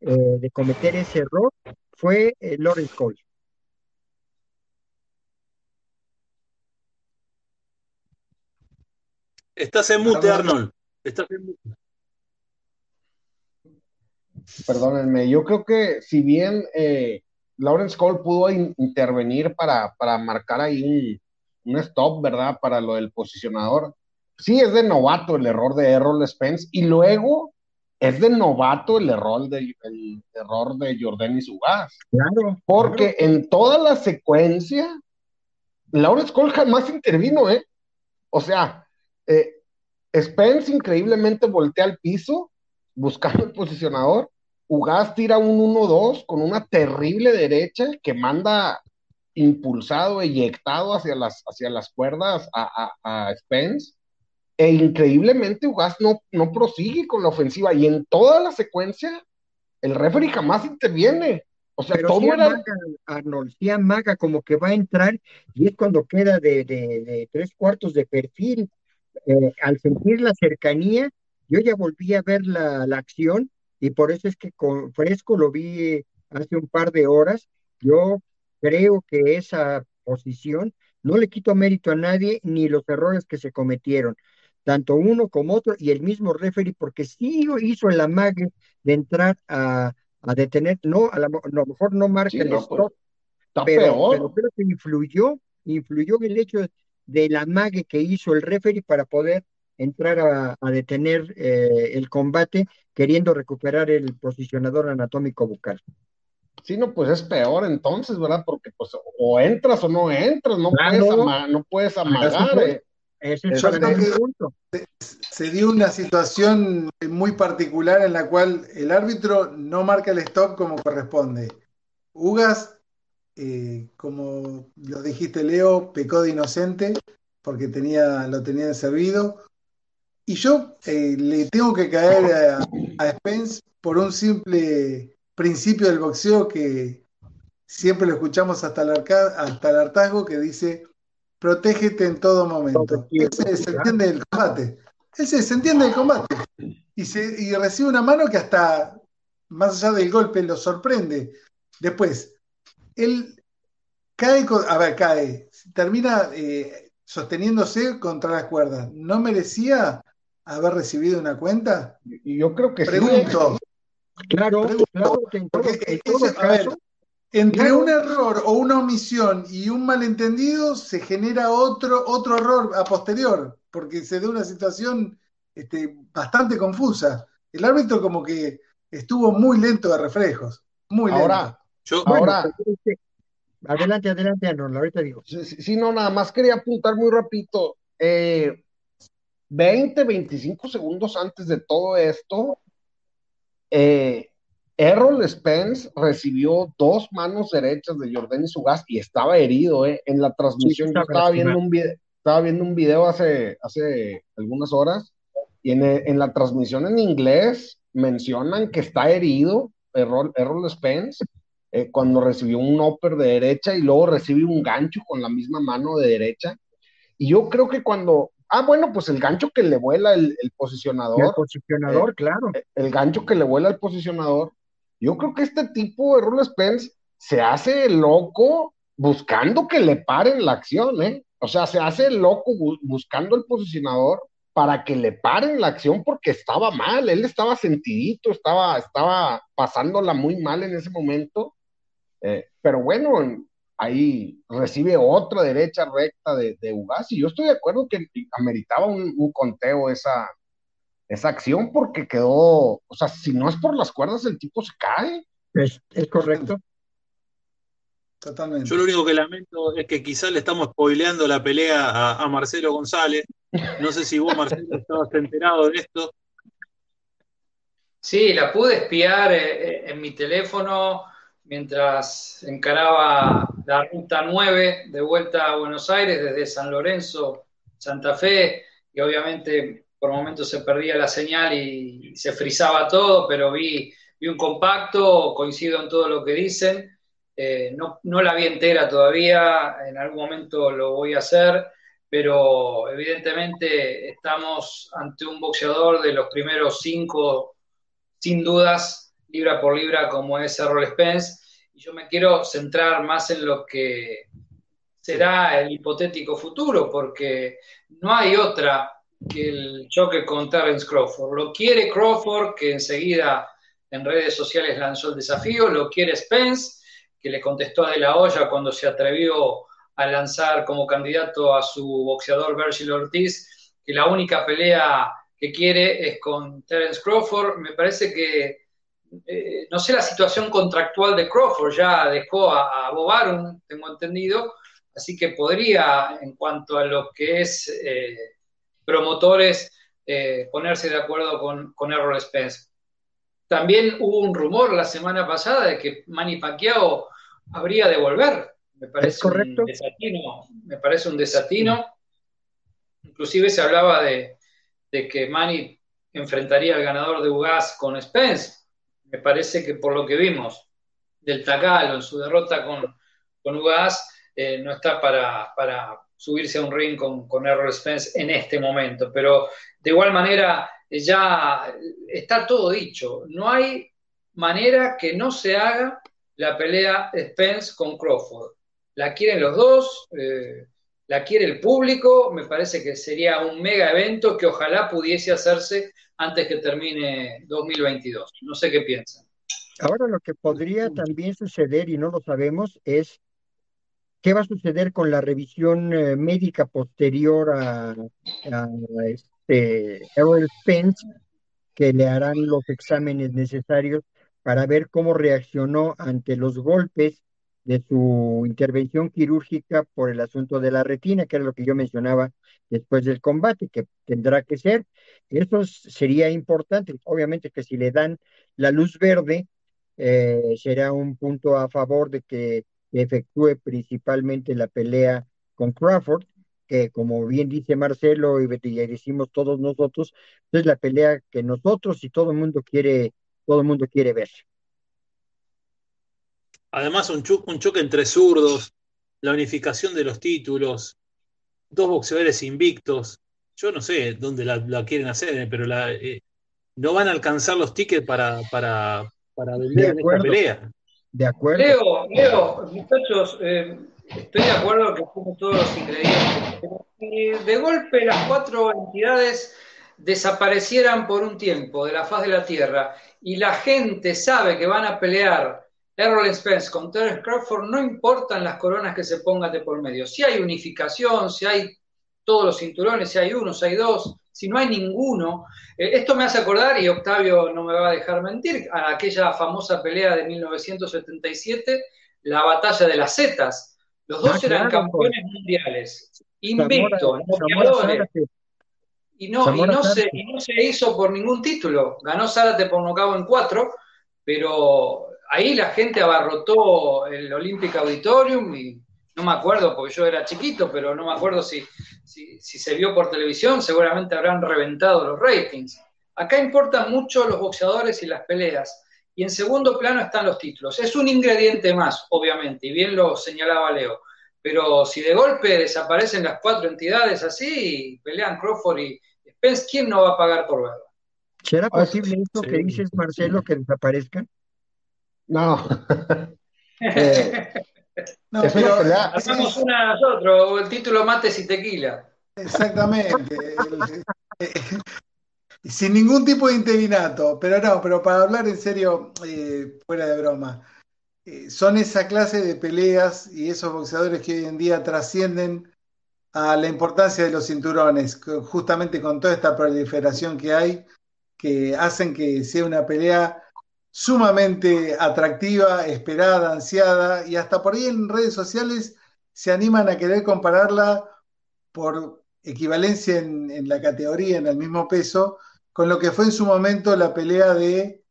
eh, de cometer ese error fue eh, Lawrence Cole. Estás en mute, Arnold. Estás en mute. Perdónenme, yo creo que si bien eh, Lawrence Cole pudo intervenir para, para, marcar ahí un, stop, ¿verdad? Para lo del posicionador, sí es de novato el error de Errol Spence y luego es de novato el error de, el error de Jordan Sugas. Claro. Porque en toda la secuencia, Lawrence Cole jamás intervino, ¿eh? O sea, eh, Spence increíblemente voltea al piso buscando el posicionador. Ugas tira un 1-2 con una terrible derecha que manda impulsado, eyectado hacia las, hacia las cuerdas a, Spence. E increíblemente Ugas no, no prosigue con la ofensiva y en toda la secuencia el referee jamás interviene. O sea, todo era... Arnold, amaga como que va a entrar y es cuando queda de, de tres cuartos de perfil eh, al sentir la cercanía, yo ya volví a ver la, acción y por eso es que con fresco lo vi hace un par de horas. Yo creo que esa posición no le quito mérito a nadie ni los errores que se cometieron, tanto uno como otro y el mismo referee, porque sí hizo el amague de entrar a, detener, no, a, lo mejor no marca el pues, stop, pero, pero creo que influyó, influyó en el hecho del amague que hizo el referee para poder entrar a, detener eh, el combate queriendo recuperar el posicionador anatómico bucal. Sí, no, pues es peor entonces, ¿verdad? Porque pues o entras o no entras, no, puedes, no puedes amagar. Eh. Es el punto. Se, dio una situación muy particular en la cual el árbitro no marca el stop como corresponde. Ugas, eh, como lo dijiste Leo, pecó de inocente porque tenía, lo tenía servido. Y yo eh, le tengo que caer a, a, Spence por un simple principio del boxeo que siempre lo escuchamos hasta el, hasta el hartazgo que dice protégete en todo momento. Ese se entiende del combate. Ese se entiende del combate. Y, se, y recibe una mano que hasta más allá del golpe lo sorprende. Después, él cae, a ver, cae, termina eh, sosteniéndose contra las cuerdas. ¿No merecía haber recibido una cuenta? Y yo creo que Pregunto. Claro, claro, porque entre un error o una omisión y un malentendido se genera otro, otro error a posterior, porque se da una situación este, bastante confusa. El árbitro como que estuvo muy lento de reflejos, muy lento. Ahora, adelante, adelante, Arnold, ahorita digo. Sí, no, nada más quería apuntar muy rapidito. 20, eh, 25 segundos antes de todo esto, eh, Errol Spence recibió dos manos derechas de Jordan Sugas y estaba herido, ¿eh? En la transmisión yo estaba viendo, un video, estaba viendo un video hace, hace algunas horas y en, la transmisión en inglés mencionan que está herido Errol, Errol Spence eh, cuando recibió un upper de derecha y luego recibe un gancho con la misma mano de derecha. Y yo creo que cuando Ah, bueno, pues el gancho que le vuela el, posicionador. El posicionador, eh, claro. Eh, el, gancho que le vuela el posicionador. Yo creo que este tipo de Rule Spence se hace loco buscando que le paren la acción, ¿eh? O sea, se hace loco buscando el posicionador para que le paren la acción porque estaba mal, él estaba sentidito, estaba, estaba pasándola muy mal en ese momento. Eh, pero bueno, ahí recibe otra derecha recta de, de Ugas, y yo estoy de acuerdo que ameritaba un, conteo esa, esa acción porque quedó, o sea, si no es por las cuerdas, el tipo se cae. Es, correcto. Totalmente. Yo lo único que lamento es que quizás le estamos spoileando la pelea a, Marcelo González. No sé si vos, Marcelo, estabas enterado de esto. Sí, la pude espiar eh, eh, en mi teléfono mientras encaraba la ruta 9 de vuelta a Buenos Aires desde San Lorenzo, Santa Fe, y obviamente por momentos se perdía la señal y se frizaba todo, pero vi, vi un compacto, coincido en todo lo que dicen. Eh, no, no la vi entera todavía, en algún momento lo voy a hacer, pero evidentemente estamos ante un boxeador de los primeros cinco, sin dudas, libra por libra como es Errol Spence, y yo me quiero centrar más en lo que será el hipotético futuro, porque no hay otra el choque con Terence Crawford. Lo quiere Crawford, que enseguida en redes sociales lanzó el desafío, lo quiere Spence, que le contestó a De La Hoya cuando se atrevió a lanzar como candidato a su boxeador Virgil Ortiz, que la única pelea que quiere es con Terence Crawford. Me parece que eh, no sé la situación contractual de Crawford, ya dejó a, Bob Arum, tengo entendido, así que podría, en cuanto a lo que es eh, promotores, eh, ponerse de acuerdo con, con Errol Spence. También hubo un rumor la semana pasada de que Manny Pacquiao habría de volver. Me parece correcto? un desatino. Me parece un desatino. Inclusive se hablaba de, de que Manny enfrentaría al ganador de Ugas con Spence me parece que por lo que vimos del Takalo en su derrota con, con Ugas, eh, no está para, subirse a un ring con, con Errol Spence en este momento. Pero de igual manera, eh, ya está todo dicho. No hay manera que no se haga la pelea Spence con Crawford. La quieren los dos. Eh, la quiere el público, me parece que sería un mega evento que ojalá pudiese hacerse antes que termine 2022. No sé qué piensan. Ahora lo que podría también suceder, y no lo sabemos, es qué va a suceder con la revisión eh, médica posterior a, a este Errol Spence, que le harán los exámenes necesarios para ver cómo reaccionó ante los golpes de su intervención quirúrgica por el asunto de la retina, que era lo que yo mencionaba después del combate, que tendrá que ser. Eso sería importante. Obviamente que si le dan la luz verde, eh, será un punto a favor de que efectúe principalmente la pelea con Crawford, que como bien dice Marcelo y, y decimos todos nosotros, es la pelea que nosotros y todo el mundo quiere, todo el mundo quiere ver. Además, un, un choque entre zurdos, la unificación de los títulos, dos boxeadores invictos. Yo no sé dónde la, quieren hacer, eh, pero la, eh, no van a alcanzar los tickets para, para, para vender esta pelea. De acuerdo. Leo, Leo, muchachos, eh, estoy de acuerdo que fuimos todos los ingredientes. de golpe las cuatro entidades desaparecieran por un tiempo de la faz de la Tierra y la gente sabe que van a pelear Errol Spence con Terence Crawford, no importan las coronas que se pongan de por medio. Si hay unificación, si hay todos los cinturones, si hay uno, si hay dos, si no hay ninguno. Eh, esto me hace acordar, y Octavio no me va a dejar mentir, a aquella famosa pelea de 1977, la batalla de las Zetas. Los dos ah, eran campeones mundiales, invictos, Y no, y, no se, y no se hizo por ningún título. Ganó Zárate por nocaut en cuatro, pero ahí la gente abarrotó el Olympic Auditorium y no me acuerdo porque yo era chiquito, pero no me acuerdo si, si, se vio por televisión, seguramente habrán reventado los ratings. Acá importan mucho los boxeadores y las peleas. Y en segundo plano están los títulos. Es un ingrediente más, obviamente, y bien lo señalaba Leo. Pero si de golpe desaparecen las cuatro entidades así, pelean Crawford y Spence, ¿quién no va a pagar por verlo? ¿Será posible esto que dices, Marcelo, que desaparezcan? No. eh, no, pero hacemos una nosotros, el título Mates y Tequila. Exactamente. sin ningún tipo de interinato, pero no, pero para hablar en serio, eh, fuera de broma, eh, son esa clase de peleas y esos boxeadores que hoy en día trascienden a la importancia de los cinturones, justamente con toda esta proliferación que hay, que hacen que sea una pelea sumamente atractiva, esperada, ansiada, y hasta por ahí en redes sociales se animan a querer compararla por equivalencia en, la categoría, en el mismo peso, con lo que fue en su momento la pelea de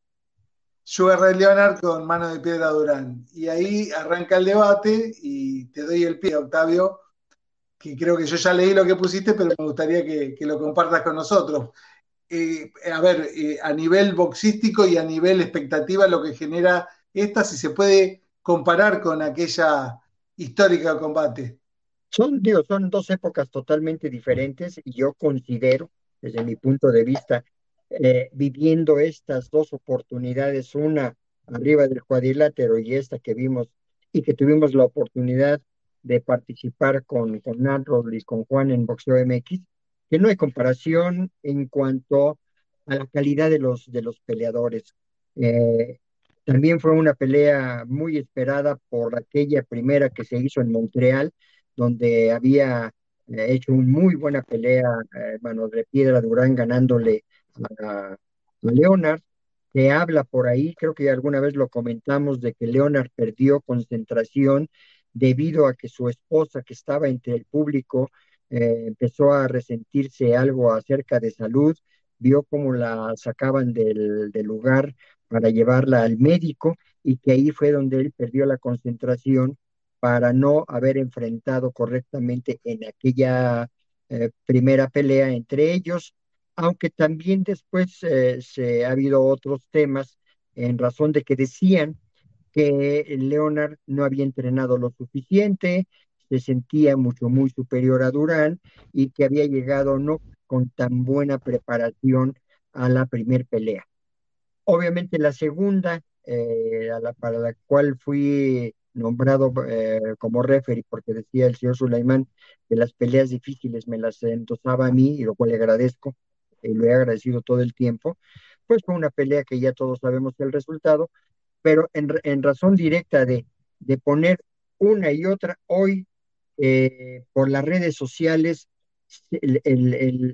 Sugar Ray Leonard con Mano de Piedra Durán. Y ahí arranca el debate y te doy el pie, Octavio, que creo que yo ya leí lo que pusiste, pero me gustaría que, que lo compartas con nosotros. A ver, a nivel boxístico y a nivel expectativa lo que genera esta, si se puede comparar con aquella histórica combate. Son, digo, son dos épocas totalmente diferentes y yo considero, desde mi punto de vista, eh, viviendo estas dos oportunidades, una arriba del cuadrilátero y esta que vimos y que tuvimos la oportunidad de participar con, con Nat y con Juan en Boxeo MX, que no hay comparación en cuanto a la calidad de los, de los peleadores. Eh, también fue una pelea muy esperada por aquella primera que se hizo en Montreal, donde había eh, hecho una muy buena pelea, eh, Manos de Piedra Durán ganándole a, a, Leonard. Se habla por ahí, creo que alguna vez lo comentamos, de que Leonard perdió concentración debido a que su esposa, que estaba entre el público, eh, empezó a resentirse algo acerca de salud, vio cómo la sacaban del, lugar para llevarla al médico y que ahí fue donde él perdió la concentración para no haber enfrentado correctamente en aquella eh, primera pelea entre ellos, aunque también después eh, se ha habido otros temas en razón de que decían que Leonard no había entrenado lo suficiente, se sentía mucho, muy superior a Durán y que había llegado no con tan buena preparación a la primer pelea. Obviamente la segunda, eh, la, para la cual fui nombrado eh, como referee, porque decía el señor Sulaimán que las peleas difíciles me las endosaba a mí, y lo cual le agradezco, y lo he agradecido todo el tiempo, pues fue una pelea que ya todos sabemos el resultado, pero en, razón directa de, de, poner una y otra, hoy eh, por las redes sociales,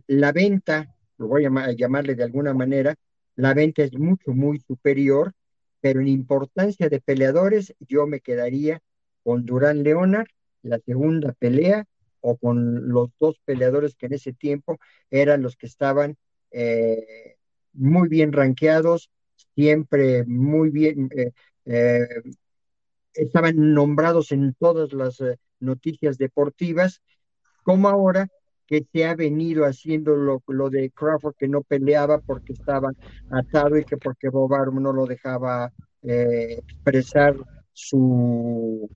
la venta, lo voy a llamarle de alguna manera, la venta es mucho, muy superior pero en importancia de peleadores yo me quedaría con Durán Leonard, la segunda pelea, o con los dos peleadores que en ese tiempo eran los que estaban eh, muy bien rankeados, siempre muy bien, eh, estaban nombrados en todas las noticias deportivas, como ahora que se ha venido haciendo lo, de Crawford que no peleaba porque estaba atado y que porque Bob Arum no lo dejaba eh, expresar su,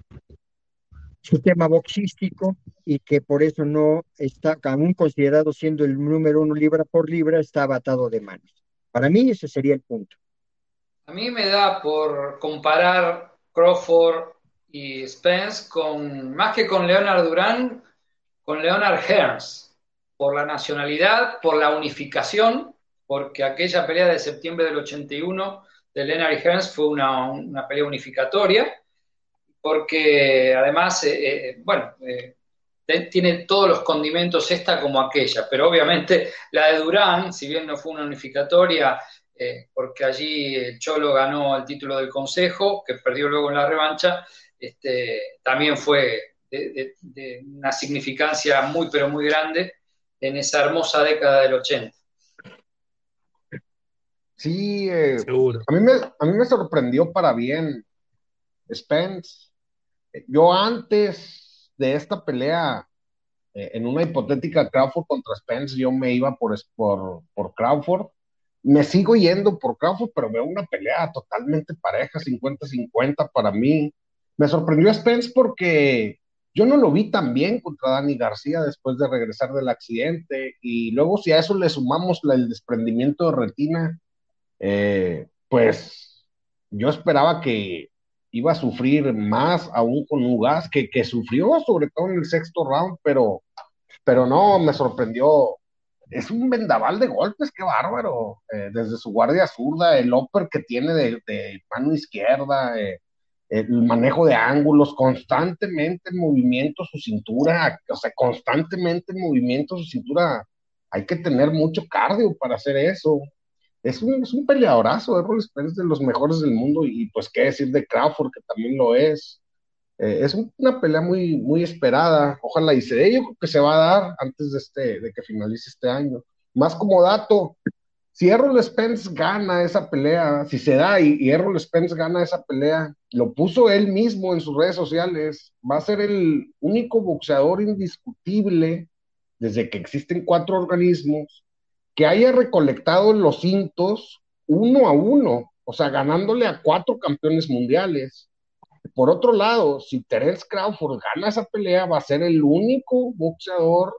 su tema boxístico y que por eso no está, aún considerado siendo el número uno libra por libra, estaba atado de manos. Para mí ese sería el punto. A mí me da por comparar Crawford y Spence con, más que con Leonard Durán, con Leonard Hearns, por la nacionalidad, por la unificación, porque aquella pelea de septiembre del 81 de Leonard Hearns fue una, pelea unificatoria, porque además, eh, eh, bueno, eh, tiene todos los condimentos esta como aquella, pero obviamente la de Durán, si bien no fue una unificatoria, porque allí el Cholo ganó el título del Consejo, que perdió luego en la revancha, este, también fue de, una significancia muy, pero muy grande en esa hermosa década del 80. Sí, eh, A, mí me, a mí me sorprendió para bien Spence. Yo antes de esta pelea, eh, en una hipotética Crawford contra Spence, yo me iba por, por, por Crawford. Me sigo yendo por Crawford, pero veo una pelea totalmente pareja, 50-50 para mí. Me sorprendió Spence porque yo no lo vi tan bien contra Dani García después de regresar del accidente y luego si a eso le sumamos el desprendimiento de retina, eh, pues yo esperaba que iba a sufrir más aún con un gas que, que sufrió sobre todo en el sexto round, pero, pero no, me sorprendió. Es un vendaval de golpes, qué bárbaro. Eh, desde su guardia zurda, el upper que tiene de, de mano izquierda, eh, el manejo de ángulos, constantemente en movimiento su cintura, o sea, constantemente en movimiento su cintura, hay que tener mucho cardio para hacer eso. Es un, es un peleadorazo, Spence de los mejores del mundo y pues qué decir de Crawford, que también lo es. Eh, es una pelea muy, muy esperada, ojalá y se dé, yo creo que se va a dar antes de, este, de que finalice este año. Más como dato, si Errol Spence gana esa pelea, si se da y, Errol Spence gana esa pelea, lo puso él mismo en sus redes sociales, va a ser el único boxeador indiscutible desde que existen cuatro organismos que haya recolectado los cintos uno a uno, o sea, ganándole a cuatro campeones mundiales. Por otro lado, si Terence Crawford gana esa pelea, va a ser el único boxeador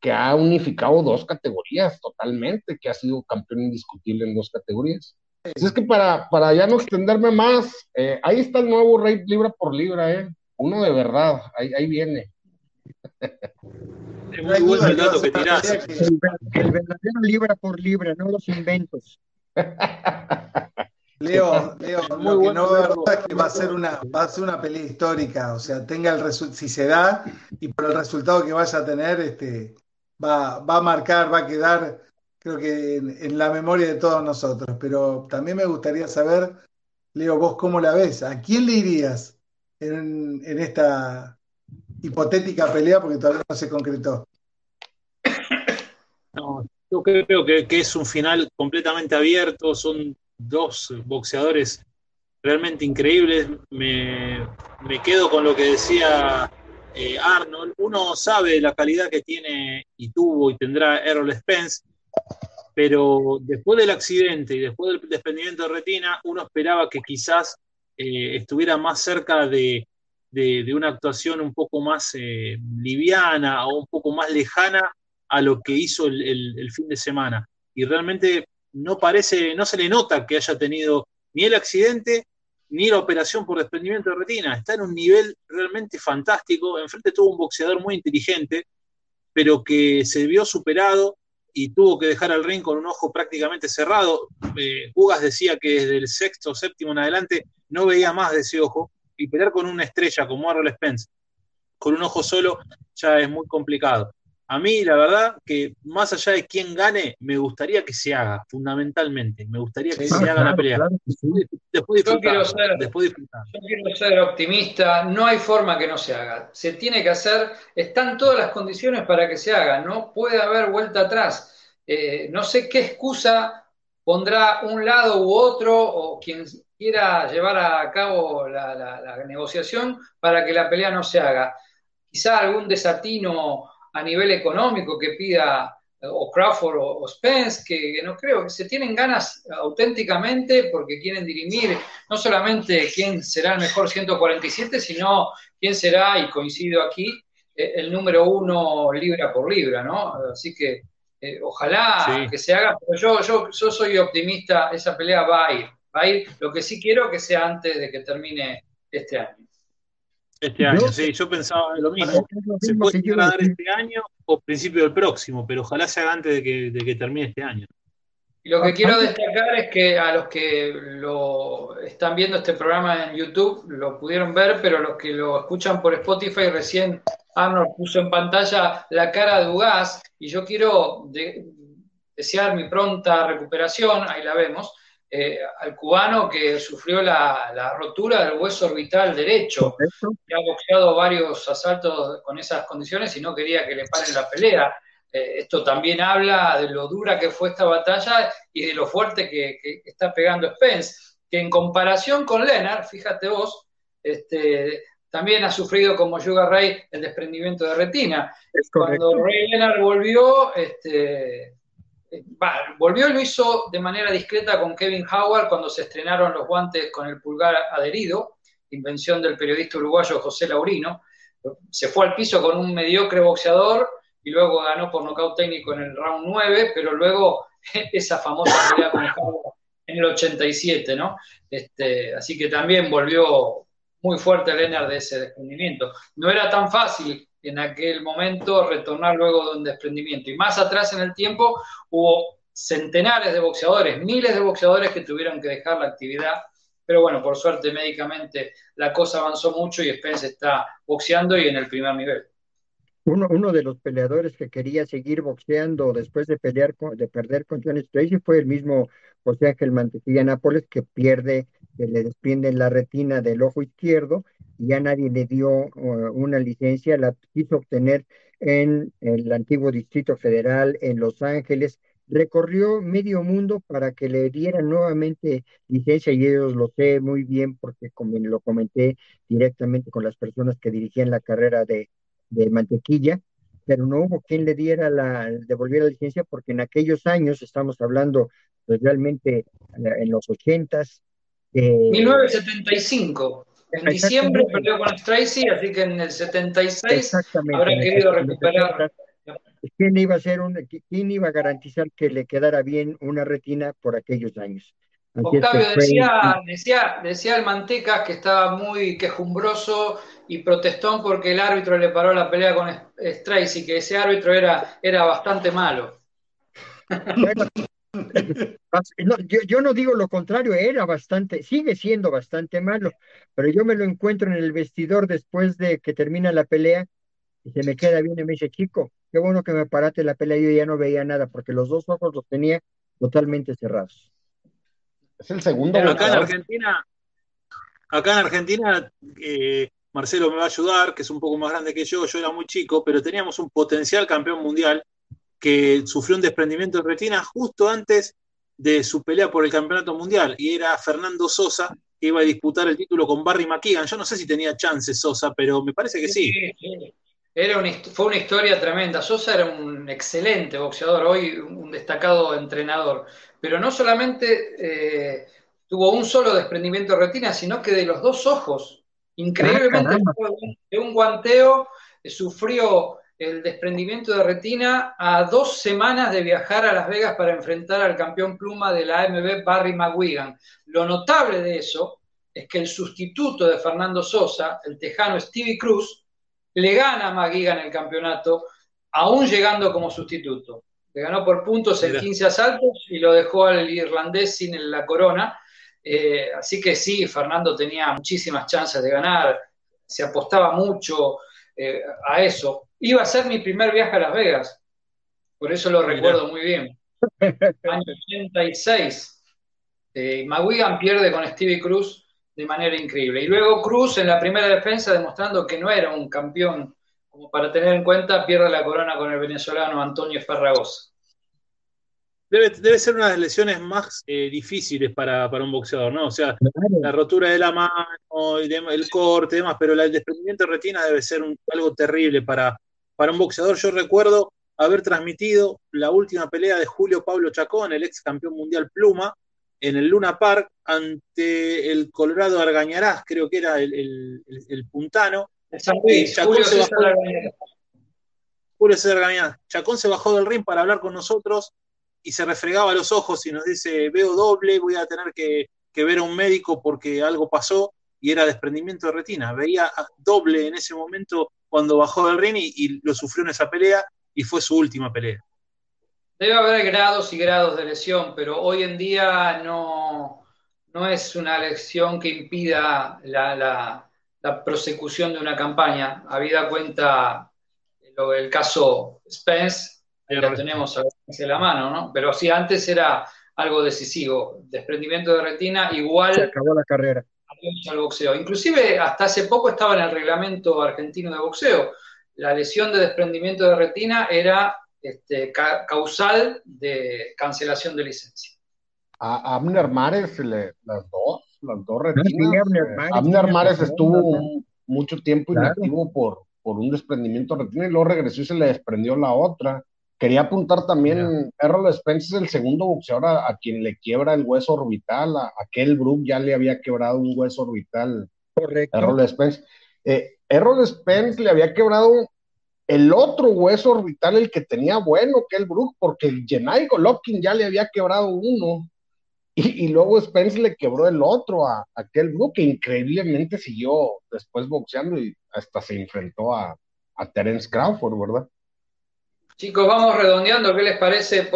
que ha unificado dos categorías totalmente, que ha sido campeón indiscutible en dos categorías. Así es que para, para ya no extenderme más, eh, ahí está el nuevo rey libra por libra, ¿eh? Uno de verdad, ahí, ahí viene. Es muy bueno el dato que tirás. El, verdadero libra por libra, no los inventos. Leo, Leo, lo que no es verdad es que va a ser una, va a ser una pelea histórica, o sea, tenga el si se da y por el resultado que vaya a tener, este, va, a marcar, va a quedar, creo que en, la memoria de todos nosotros. Pero también me gustaría saber, Leo, vos cómo la ves, ¿a quién le irías en, esta hipotética pelea? Porque todavía no se concretó. yo creo que, que es un final completamente abierto, son dos boxeadores realmente increíbles. Me, me, quedo con lo que decía eh, Arnold, uno sabe la calidad que tiene y tuvo y tendrá Errol Spence, pero después del accidente y después del desprendimiento de retina, uno esperaba que quizás eh, estuviera más cerca de, una actuación un poco más eh, liviana o un poco más lejana a lo que hizo el, fin de semana. Y realmente no parece, no se le nota que haya tenido ni el accidente ni la operación por desprendimiento de retina. Está en un nivel realmente fantástico. Enfrente tuvo un boxeador muy inteligente, pero que se vio superado y tuvo que dejar al ring con un ojo prácticamente cerrado. Eh, Ugas decía que desde el sexto o séptimo en adelante no veía más de ese ojo y pelear con una estrella como Arnold Spence con un ojo solo ya es muy complicado. A mí, la verdad, que más allá de quién gane, me gustaría que se haga, fundamentalmente. Me gustaría que se haga la pelea. después, yo quiero ser, después Yo quiero ser optimista. No hay forma que no se haga. Se tiene que hacer. Están todas las condiciones para que se haga. No puede haber vuelta atrás. Eh, no sé qué excusa pondrá un lado u otro o quien quiera llevar a cabo la negociación para que la pelea no se haga. Quizá algún desatino a nivel económico que pida o Crawford o, Spence, que, no creo, que se tienen ganas auténticamente porque quieren dirimir no solamente quién será el mejor 147, sino quién será, y coincido aquí, eh, el número uno libra por libra, ¿no? Así que eh, ojalá que se haga, pero yo, yo, yo soy optimista, esa pelea va a ir, va a ir, lo que sí quiero que sea antes de que termine este año. Este año, sí, yo pensaba lo mismo. Se puede dar este año o principio del próximo, pero ojalá se haga antes de que, termine este año. Y lo que quiero destacar es que a los que lo están viendo este programa en YouTube lo pudieron ver, pero los que lo escuchan por Spotify recién Arnold puso en pantalla la cara de Ugas y yo quiero desear mi pronta recuperación, ahí la vemos, eh, al cubano que sufrió la, rotura del hueso orbital derecho, que ha boxeado varios asaltos con esas condiciones y no quería que le paren la pelea. Eh, esto también habla de lo dura que fue esta batalla y de lo fuerte que, está pegando Spence, que en comparación con Leonard, fíjate vos, este, también ha sufrido como Sugar Ray el desprendimiento de retina. Cuando Ray Leonard volvió, este, volvió y lo hizo de manera discreta con Kevin Howard cuando se estrenaron los guantes con el pulgar adherido, invención del periodista uruguayo José Laurino. Se fue al piso con un mediocre boxeador y luego ganó por nocaut técnico en el round 9, pero luego esa famosa pelea en el 87, ¿no? Este, así que también volvió muy fuerte Lennart de ese desprendimiento. No era tan fácil en aquel momento retornar luego de un desprendimiento. Y más atrás en el tiempo hubo centenares de boxeadores, miles de boxeadores que tuvieron que dejar la actividad. Pero bueno, por suerte médicamente la cosa avanzó mucho y Spence está boxeando y en el primer nivel. Uno, de los peleadores que quería seguir boxeando después de pelear de perder con John Tracy fue el mismo José Ángel Mantequilla Nápoles que pierde, que le desprenden la retina del ojo izquierdo ya nadie le dio uh, una licencia, la quiso obtener en el antiguo Distrito Federal, en Los Ángeles, recorrió medio mundo para que le dieran nuevamente licencia y ellos lo sé muy bien porque como lo comenté directamente con las personas que dirigían la carrera de, mantequilla, pero no hubo quien le diera la, devolviera la licencia porque en aquellos años, estamos hablando pues realmente eh, en los ochentas. Eh, 1975. En diciembre perdió con Tracy, así que en el 76 habrá querido recuperar. ¿Quién iba a ser un, quién iba a garantizar que le quedara bien una retina por aquellos años? Octavio decía, decía, decía el Manteca que estaba muy quejumbroso y protestó porque el árbitro le paró la pelea con Tracy, que ese árbitro era, era bastante malo. Yo, no digo lo contrario, era bastante, sigue siendo bastante malo, pero yo me lo encuentro en el vestidor después de que termina la pelea y se me queda bien y me dice, chico, qué bueno que me paraste la pelea, yo ya no veía nada porque los dos ojos los tenía totalmente cerrados. Es el segundo. acá en Argentina, acá en Argentina, eh, Marcelo me va a ayudar, que es un poco más grande que yo, yo era muy chico, pero teníamos un potencial campeón mundial que sufrió un desprendimiento de retina justo antes de su pelea por el campeonato mundial y era Fernando Sosa que iba a disputar el título con Barry McKeegan. Yo no sé si tenía chances Sosa, pero me parece que sí. Era fue una historia tremenda. Sosa era un excelente boxeador, hoy un destacado entrenador, pero no solamente eh, tuvo un solo desprendimiento de retina, sino que de los dos ojos. Increíblemente, ah, de un guanteo eh, sufrió el desprendimiento de retina a dos semanas de viajar a Las Vegas para enfrentar al campeón pluma de la AMB, Barry McGuigan. Lo notable de eso es que el sustituto de Fernando Sosa, el tejano Stevie Cruz, le gana a Maguiga en el campeonato, aún llegando como sustituto. Le ganó por puntos en 15 asaltos y lo dejó al irlandés sin la corona. Eh, así que sí, Fernando tenía muchísimas chances de ganar, se apostaba mucho eh, a eso. Iba a ser mi primer viaje a Las Vegas, por eso lo recuerdo muy bien. Año 86. Eh, Maguigan pierde con Stevie Cruz de manera increíble. Y luego Cruz en la primera defensa, demostrando que no era un campeón como para tener en cuenta, pierde la corona con el venezolano Antonio Ferragosa. Debe, ser una de las lesiones más eh, difíciles para, un boxeador, ¿no? O sea, la rotura de la mano, el corte y demás, pero el desprendimiento de retina debe ser algo terrible para, para un boxeador. Yo recuerdo haber transmitido la última pelea de Julio Pablo Chacón, el ex campeón mundial Pluma, en el Luna Park ante el Colorado Argañarás, creo que era el, puntano. Julio César Argañarás. Chacón se bajó del ring para hablar con nosotros y se refregaba los ojos y nos dice, veo doble, voy a tener que, ver a un médico porque algo pasó y era desprendimiento de retina. Veía doble en ese momento cuando bajó del ring y lo sufrió en esa pelea y fue su última pelea. Debe haber grados y grados de lesión, pero hoy en día no, no es una lesión que impida la, prosecución de una campaña. Habida cuenta lo, el caso Spence, lo tenemos a la mano, ¿no? Pero si antes era algo decisivo. Desprendimiento de retina, igual. Se acabó la carrera. Al boxeo. Inclusive hasta hace poco estaba en el reglamento argentino de boxeo. La lesión de desprendimiento de retina era este, causal de cancelación de licencia. A Abner Mares, las dos, las dos retinas. Eh, Abner Mares, estuvo mucho tiempo inactivo por, por un desprendimiento de retina y luego regresó y se le desprendió la otra. Quería apuntar también, Errol Spence es el segundo boxeador a, quien le quiebra el hueso orbital. A, aquel Brook ya le había quebrado un hueso orbital. Correcto. Errol Spence. Eh, Errol Spence le había quebrado el otro hueso orbital, el que tenía bueno, que el Brook, porque el Jenai Golovkin ya le había quebrado uno, y, luego Spence le quebró el otro a, aquel Brook, que increíblemente siguió después boxeando y hasta se enfrentó a, Terence Crawford, ¿verdad? Chicos, vamos redondeando, ¿qué les parece?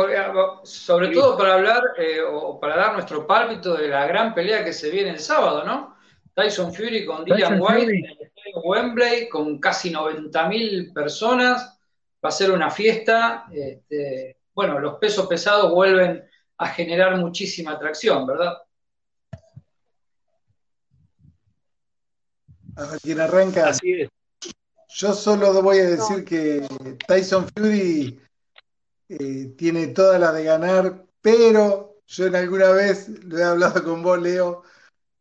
Sobre todo para hablar eh, o para dar nuestro pálpito de la gran pelea que se viene el sábado, ¿no? Tyson Fury con Dillian White en el estadio Wembley con casi 90.000 personas. Va a ser una fiesta. Este, bueno, los pesos pesados vuelven a generar muchísima atracción, ¿verdad? A quien arranca. Así es. Yo solo voy a decir que Tyson Fury eh, tiene toda la de ganar, pero yo en alguna vez lo he hablado con vos, Leo,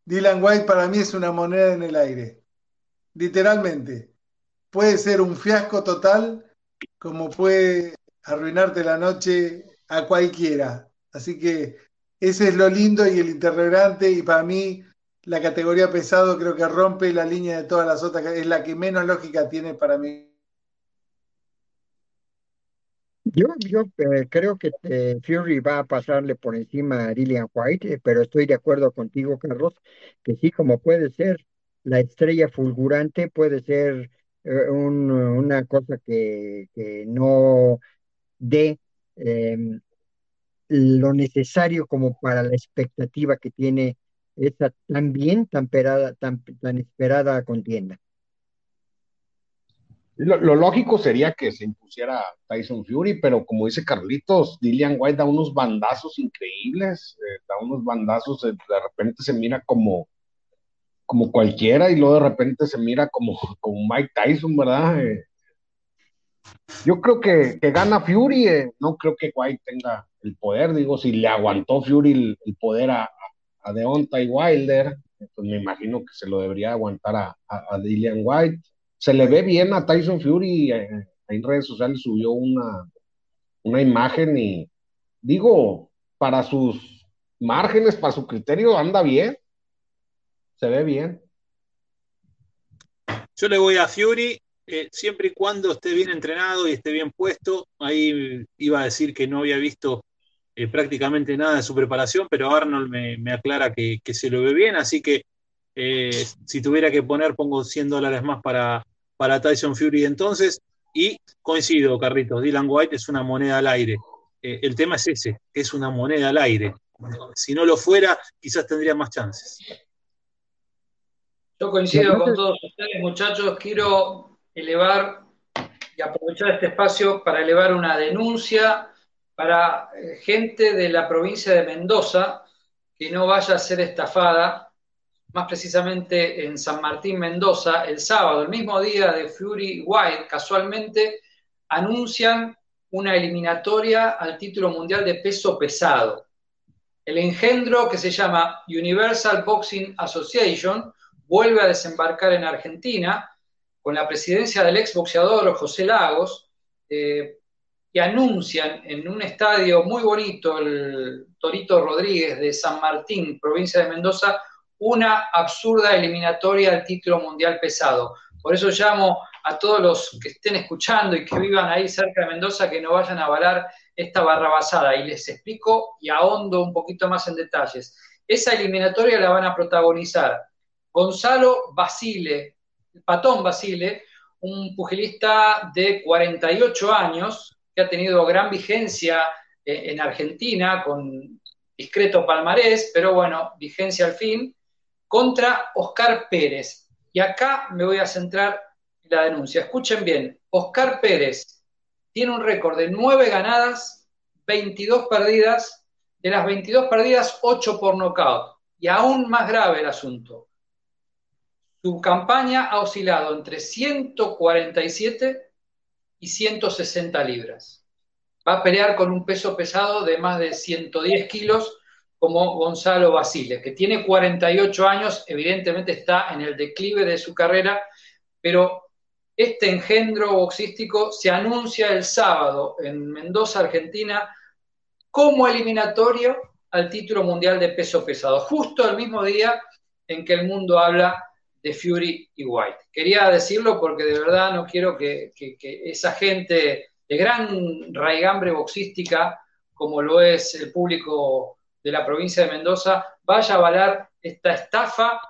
Dylan White para mí es una moneda en el aire. Literalmente. Puede ser un fiasco total, como puede arruinarte la noche a cualquiera. Así que ese es lo lindo y el interrogante. Y para mí, la categoría pesado creo que rompe la línea de todas las otras. Es la que menos lógica tiene para mí Yo, eh, creo que eh, Fury va a pasarle por encima a Dillian White, eh, pero estoy de acuerdo contigo, Carlos, que sí, como puede ser la estrella fulgurante, puede ser una cosa que, que no dé em, lo necesario como para la expectativa que tiene esta tan bien, tan, tan, esperada contienda. Lo, lógico sería que se impusiera Tyson Fury, pero como dice Carlitos, Dillian White da unos bandazos increíbles, eh, da unos bandazos, de, repente se mira como, como cualquiera y luego de repente se mira como, como Mike Tyson, ¿verdad? Eh, yo creo que, gana Fury, eh, no creo que White tenga el poder, digo, si le aguantó Fury el, poder a, a Deontay Wilder, pues me imagino que se lo debería aguantar a, a, a Dillian White se le ve bien a Tyson Fury, eh, en redes sociales subió una, una imagen y digo, para sus márgenes, para su criterio, anda bien, se ve bien. Yo le voy a Fury, siempre y cuando esté bien entrenado y esté bien puesto. Ahí iba a decir que no había visto eh, prácticamente nada de su preparación, pero Arnold me, aclara que, que, se lo ve bien, así que Eh, si tuviera que poner, pongo 100 dólares más para, para Tyson Fury entonces. Y coincido, Carritos, Dylan White es una moneda al aire. Eh, el tema es ese, es una moneda al aire. Si no lo fuera, quizás tendría más chances. Yo coincido con todos ustedes, muchachos. Quiero elevar y aprovechar este espacio para elevar una denuncia para eh, gente de la provincia de Mendoza que no vaya a ser estafada, más precisamente en San Martín, Mendoza, el sábado, el mismo día de Fury White, casualmente anuncian una eliminatoria al título mundial de peso pesado. El engendro que se llama Universal Boxing Association vuelve a desembarcar en Argentina con la presidencia del exboxeador José Lagos, eh, y anuncian en un estadio muy bonito, el Torito Rodríguez de San Martín, provincia de Mendoza, una absurda eliminatoria al título mundial pesado. Por eso llamo a todos los que estén escuchando y que vivan ahí cerca de Mendoza que no vayan a avalar esta barrabasada. Y les explico y ahondo un poquito más en detalles. Esa eliminatoria la van a protagonizar Gonzalo Basile, Patón Basile, un pugilista de 48 años ha tenido gran vigencia eh, en Argentina con discreto palmarés, pero bueno, vigencia al fin, contra Oscar Pérez. Y acá me voy a centrar en la denuncia. Escuchen bien, Oscar Pérez tiene un récord de 9 ganadas, 22 perdidas, de las 22 perdidas, 8 por nocaut. Y aún más grave el asunto. Su campaña ha oscilado entre 147 y 160 libras. Va a pelear con un peso pesado de más de 110 kilos como Gonzalo Basile, que tiene 48 años, evidentemente está en el declive de su carrera, pero este engendro boxístico se anuncia el sábado en Mendoza, Argentina, como eliminatorio al título mundial de peso pesado, justo el mismo día en que el mundo habla de Fury y White. Quería decirlo porque de verdad no quiero que, esa gente de gran raigambre boxística, como lo es el público de la provincia de Mendoza, vaya a avalar esta estafa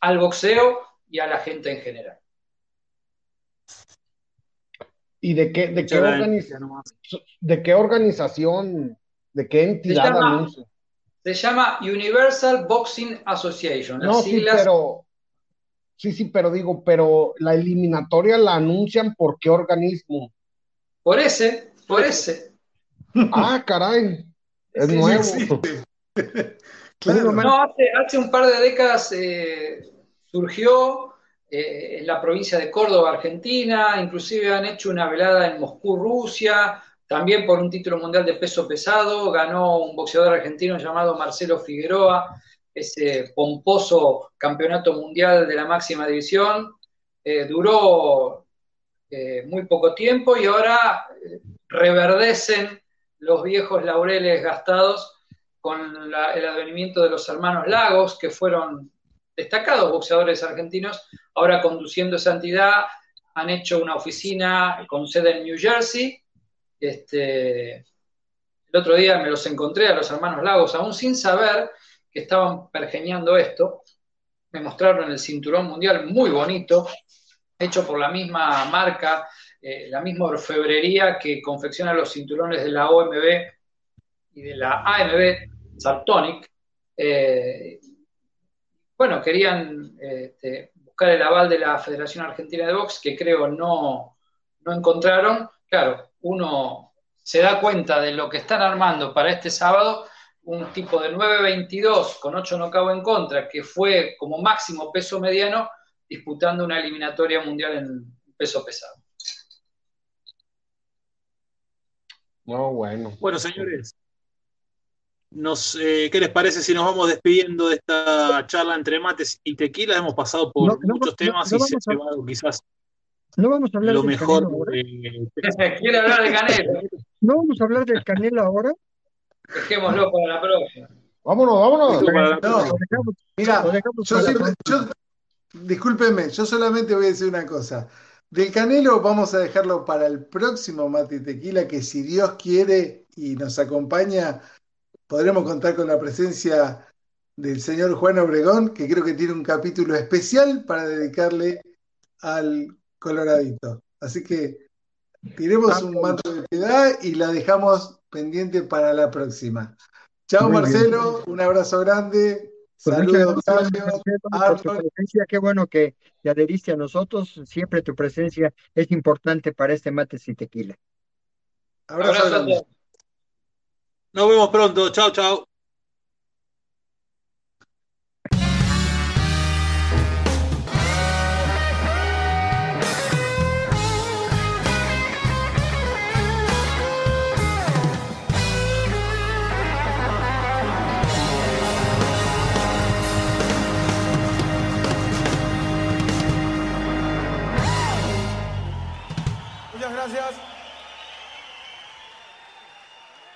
al boxeo y a la gente en general. ¿Y de qué, de qué, organización, de qué organización, de qué entidad se llama, Se llama Universal Boxing Association. no, sí, pero, Sí, sí, pero digo, pero la eliminatoria la anuncian por qué organismo. Por ese, por ese. Ah, caray. Es nuevo. No, hace, un par de décadas eh, surgió eh, en la provincia de Córdoba, Argentina, inclusive han hecho una velada en Moscú, Rusia, también por un título mundial de peso pesado, ganó un boxeador argentino llamado Marcelo Figueroa, ese pomposo campeonato mundial de la máxima división. Eh, duró eh, muy poco tiempo y ahora eh, reverdecen los viejos laureles gastados con el advenimiento de los hermanos Lagos, que fueron destacados boxeadores argentinos, ahora conduciendo esa entidad, han hecho una oficina con sede en New Jersey. Este, el otro día me los encontré a los hermanos Lagos, aún sin saber estaban pergeñando esto, me mostraron el cinturón mundial muy bonito, hecho por la misma marca, eh, la misma orfebrería que confecciona los cinturones de la OMB y de la AMB Sartonic. Eh, bueno, querían este, buscar el aval de la Federación Argentina de Box, que creo no, no encontraron. Claro, uno se da cuenta de lo que están armando para este sábado un tipo de 9.22 con 8 nocao en contra, que fue como máximo peso mediano, disputando una eliminatoria mundial en peso pesado. No, bueno. Bueno, señores, nos, eh, ¿qué les parece si nos vamos despidiendo de esta charla entre mates y tequila? Hemos pasado por muchos temas y se ha llevado quizás no vamos a hablar lo mejor. ¿Quiere hablar de Canelo? No vamos a hablar del Canelo ahora. Dejémoslo para la próxima. Vámonos, vámonos. mira, yo, discúlpenme, yo solamente voy a decir una cosa. Del Canelo vamos a dejarlo para el próximo Mate Tequila, que si Dios quiere y nos acompaña, podremos contar con la presencia del señor Juan Obregón, que creo que tiene un capítulo especial para dedicarle al Coloradito. Así que tiremos un manto de piedad y la dejamos pendiente para la próxima. Chao Marcelo, un abrazo grande. Pues Saludos, por tu presencia. Qué bueno que te adheriste a nosotros. Siempre tu presencia es importante para este mates y tequila. Abrazo, Abrazo todos. Nos vemos pronto. Chao, chao.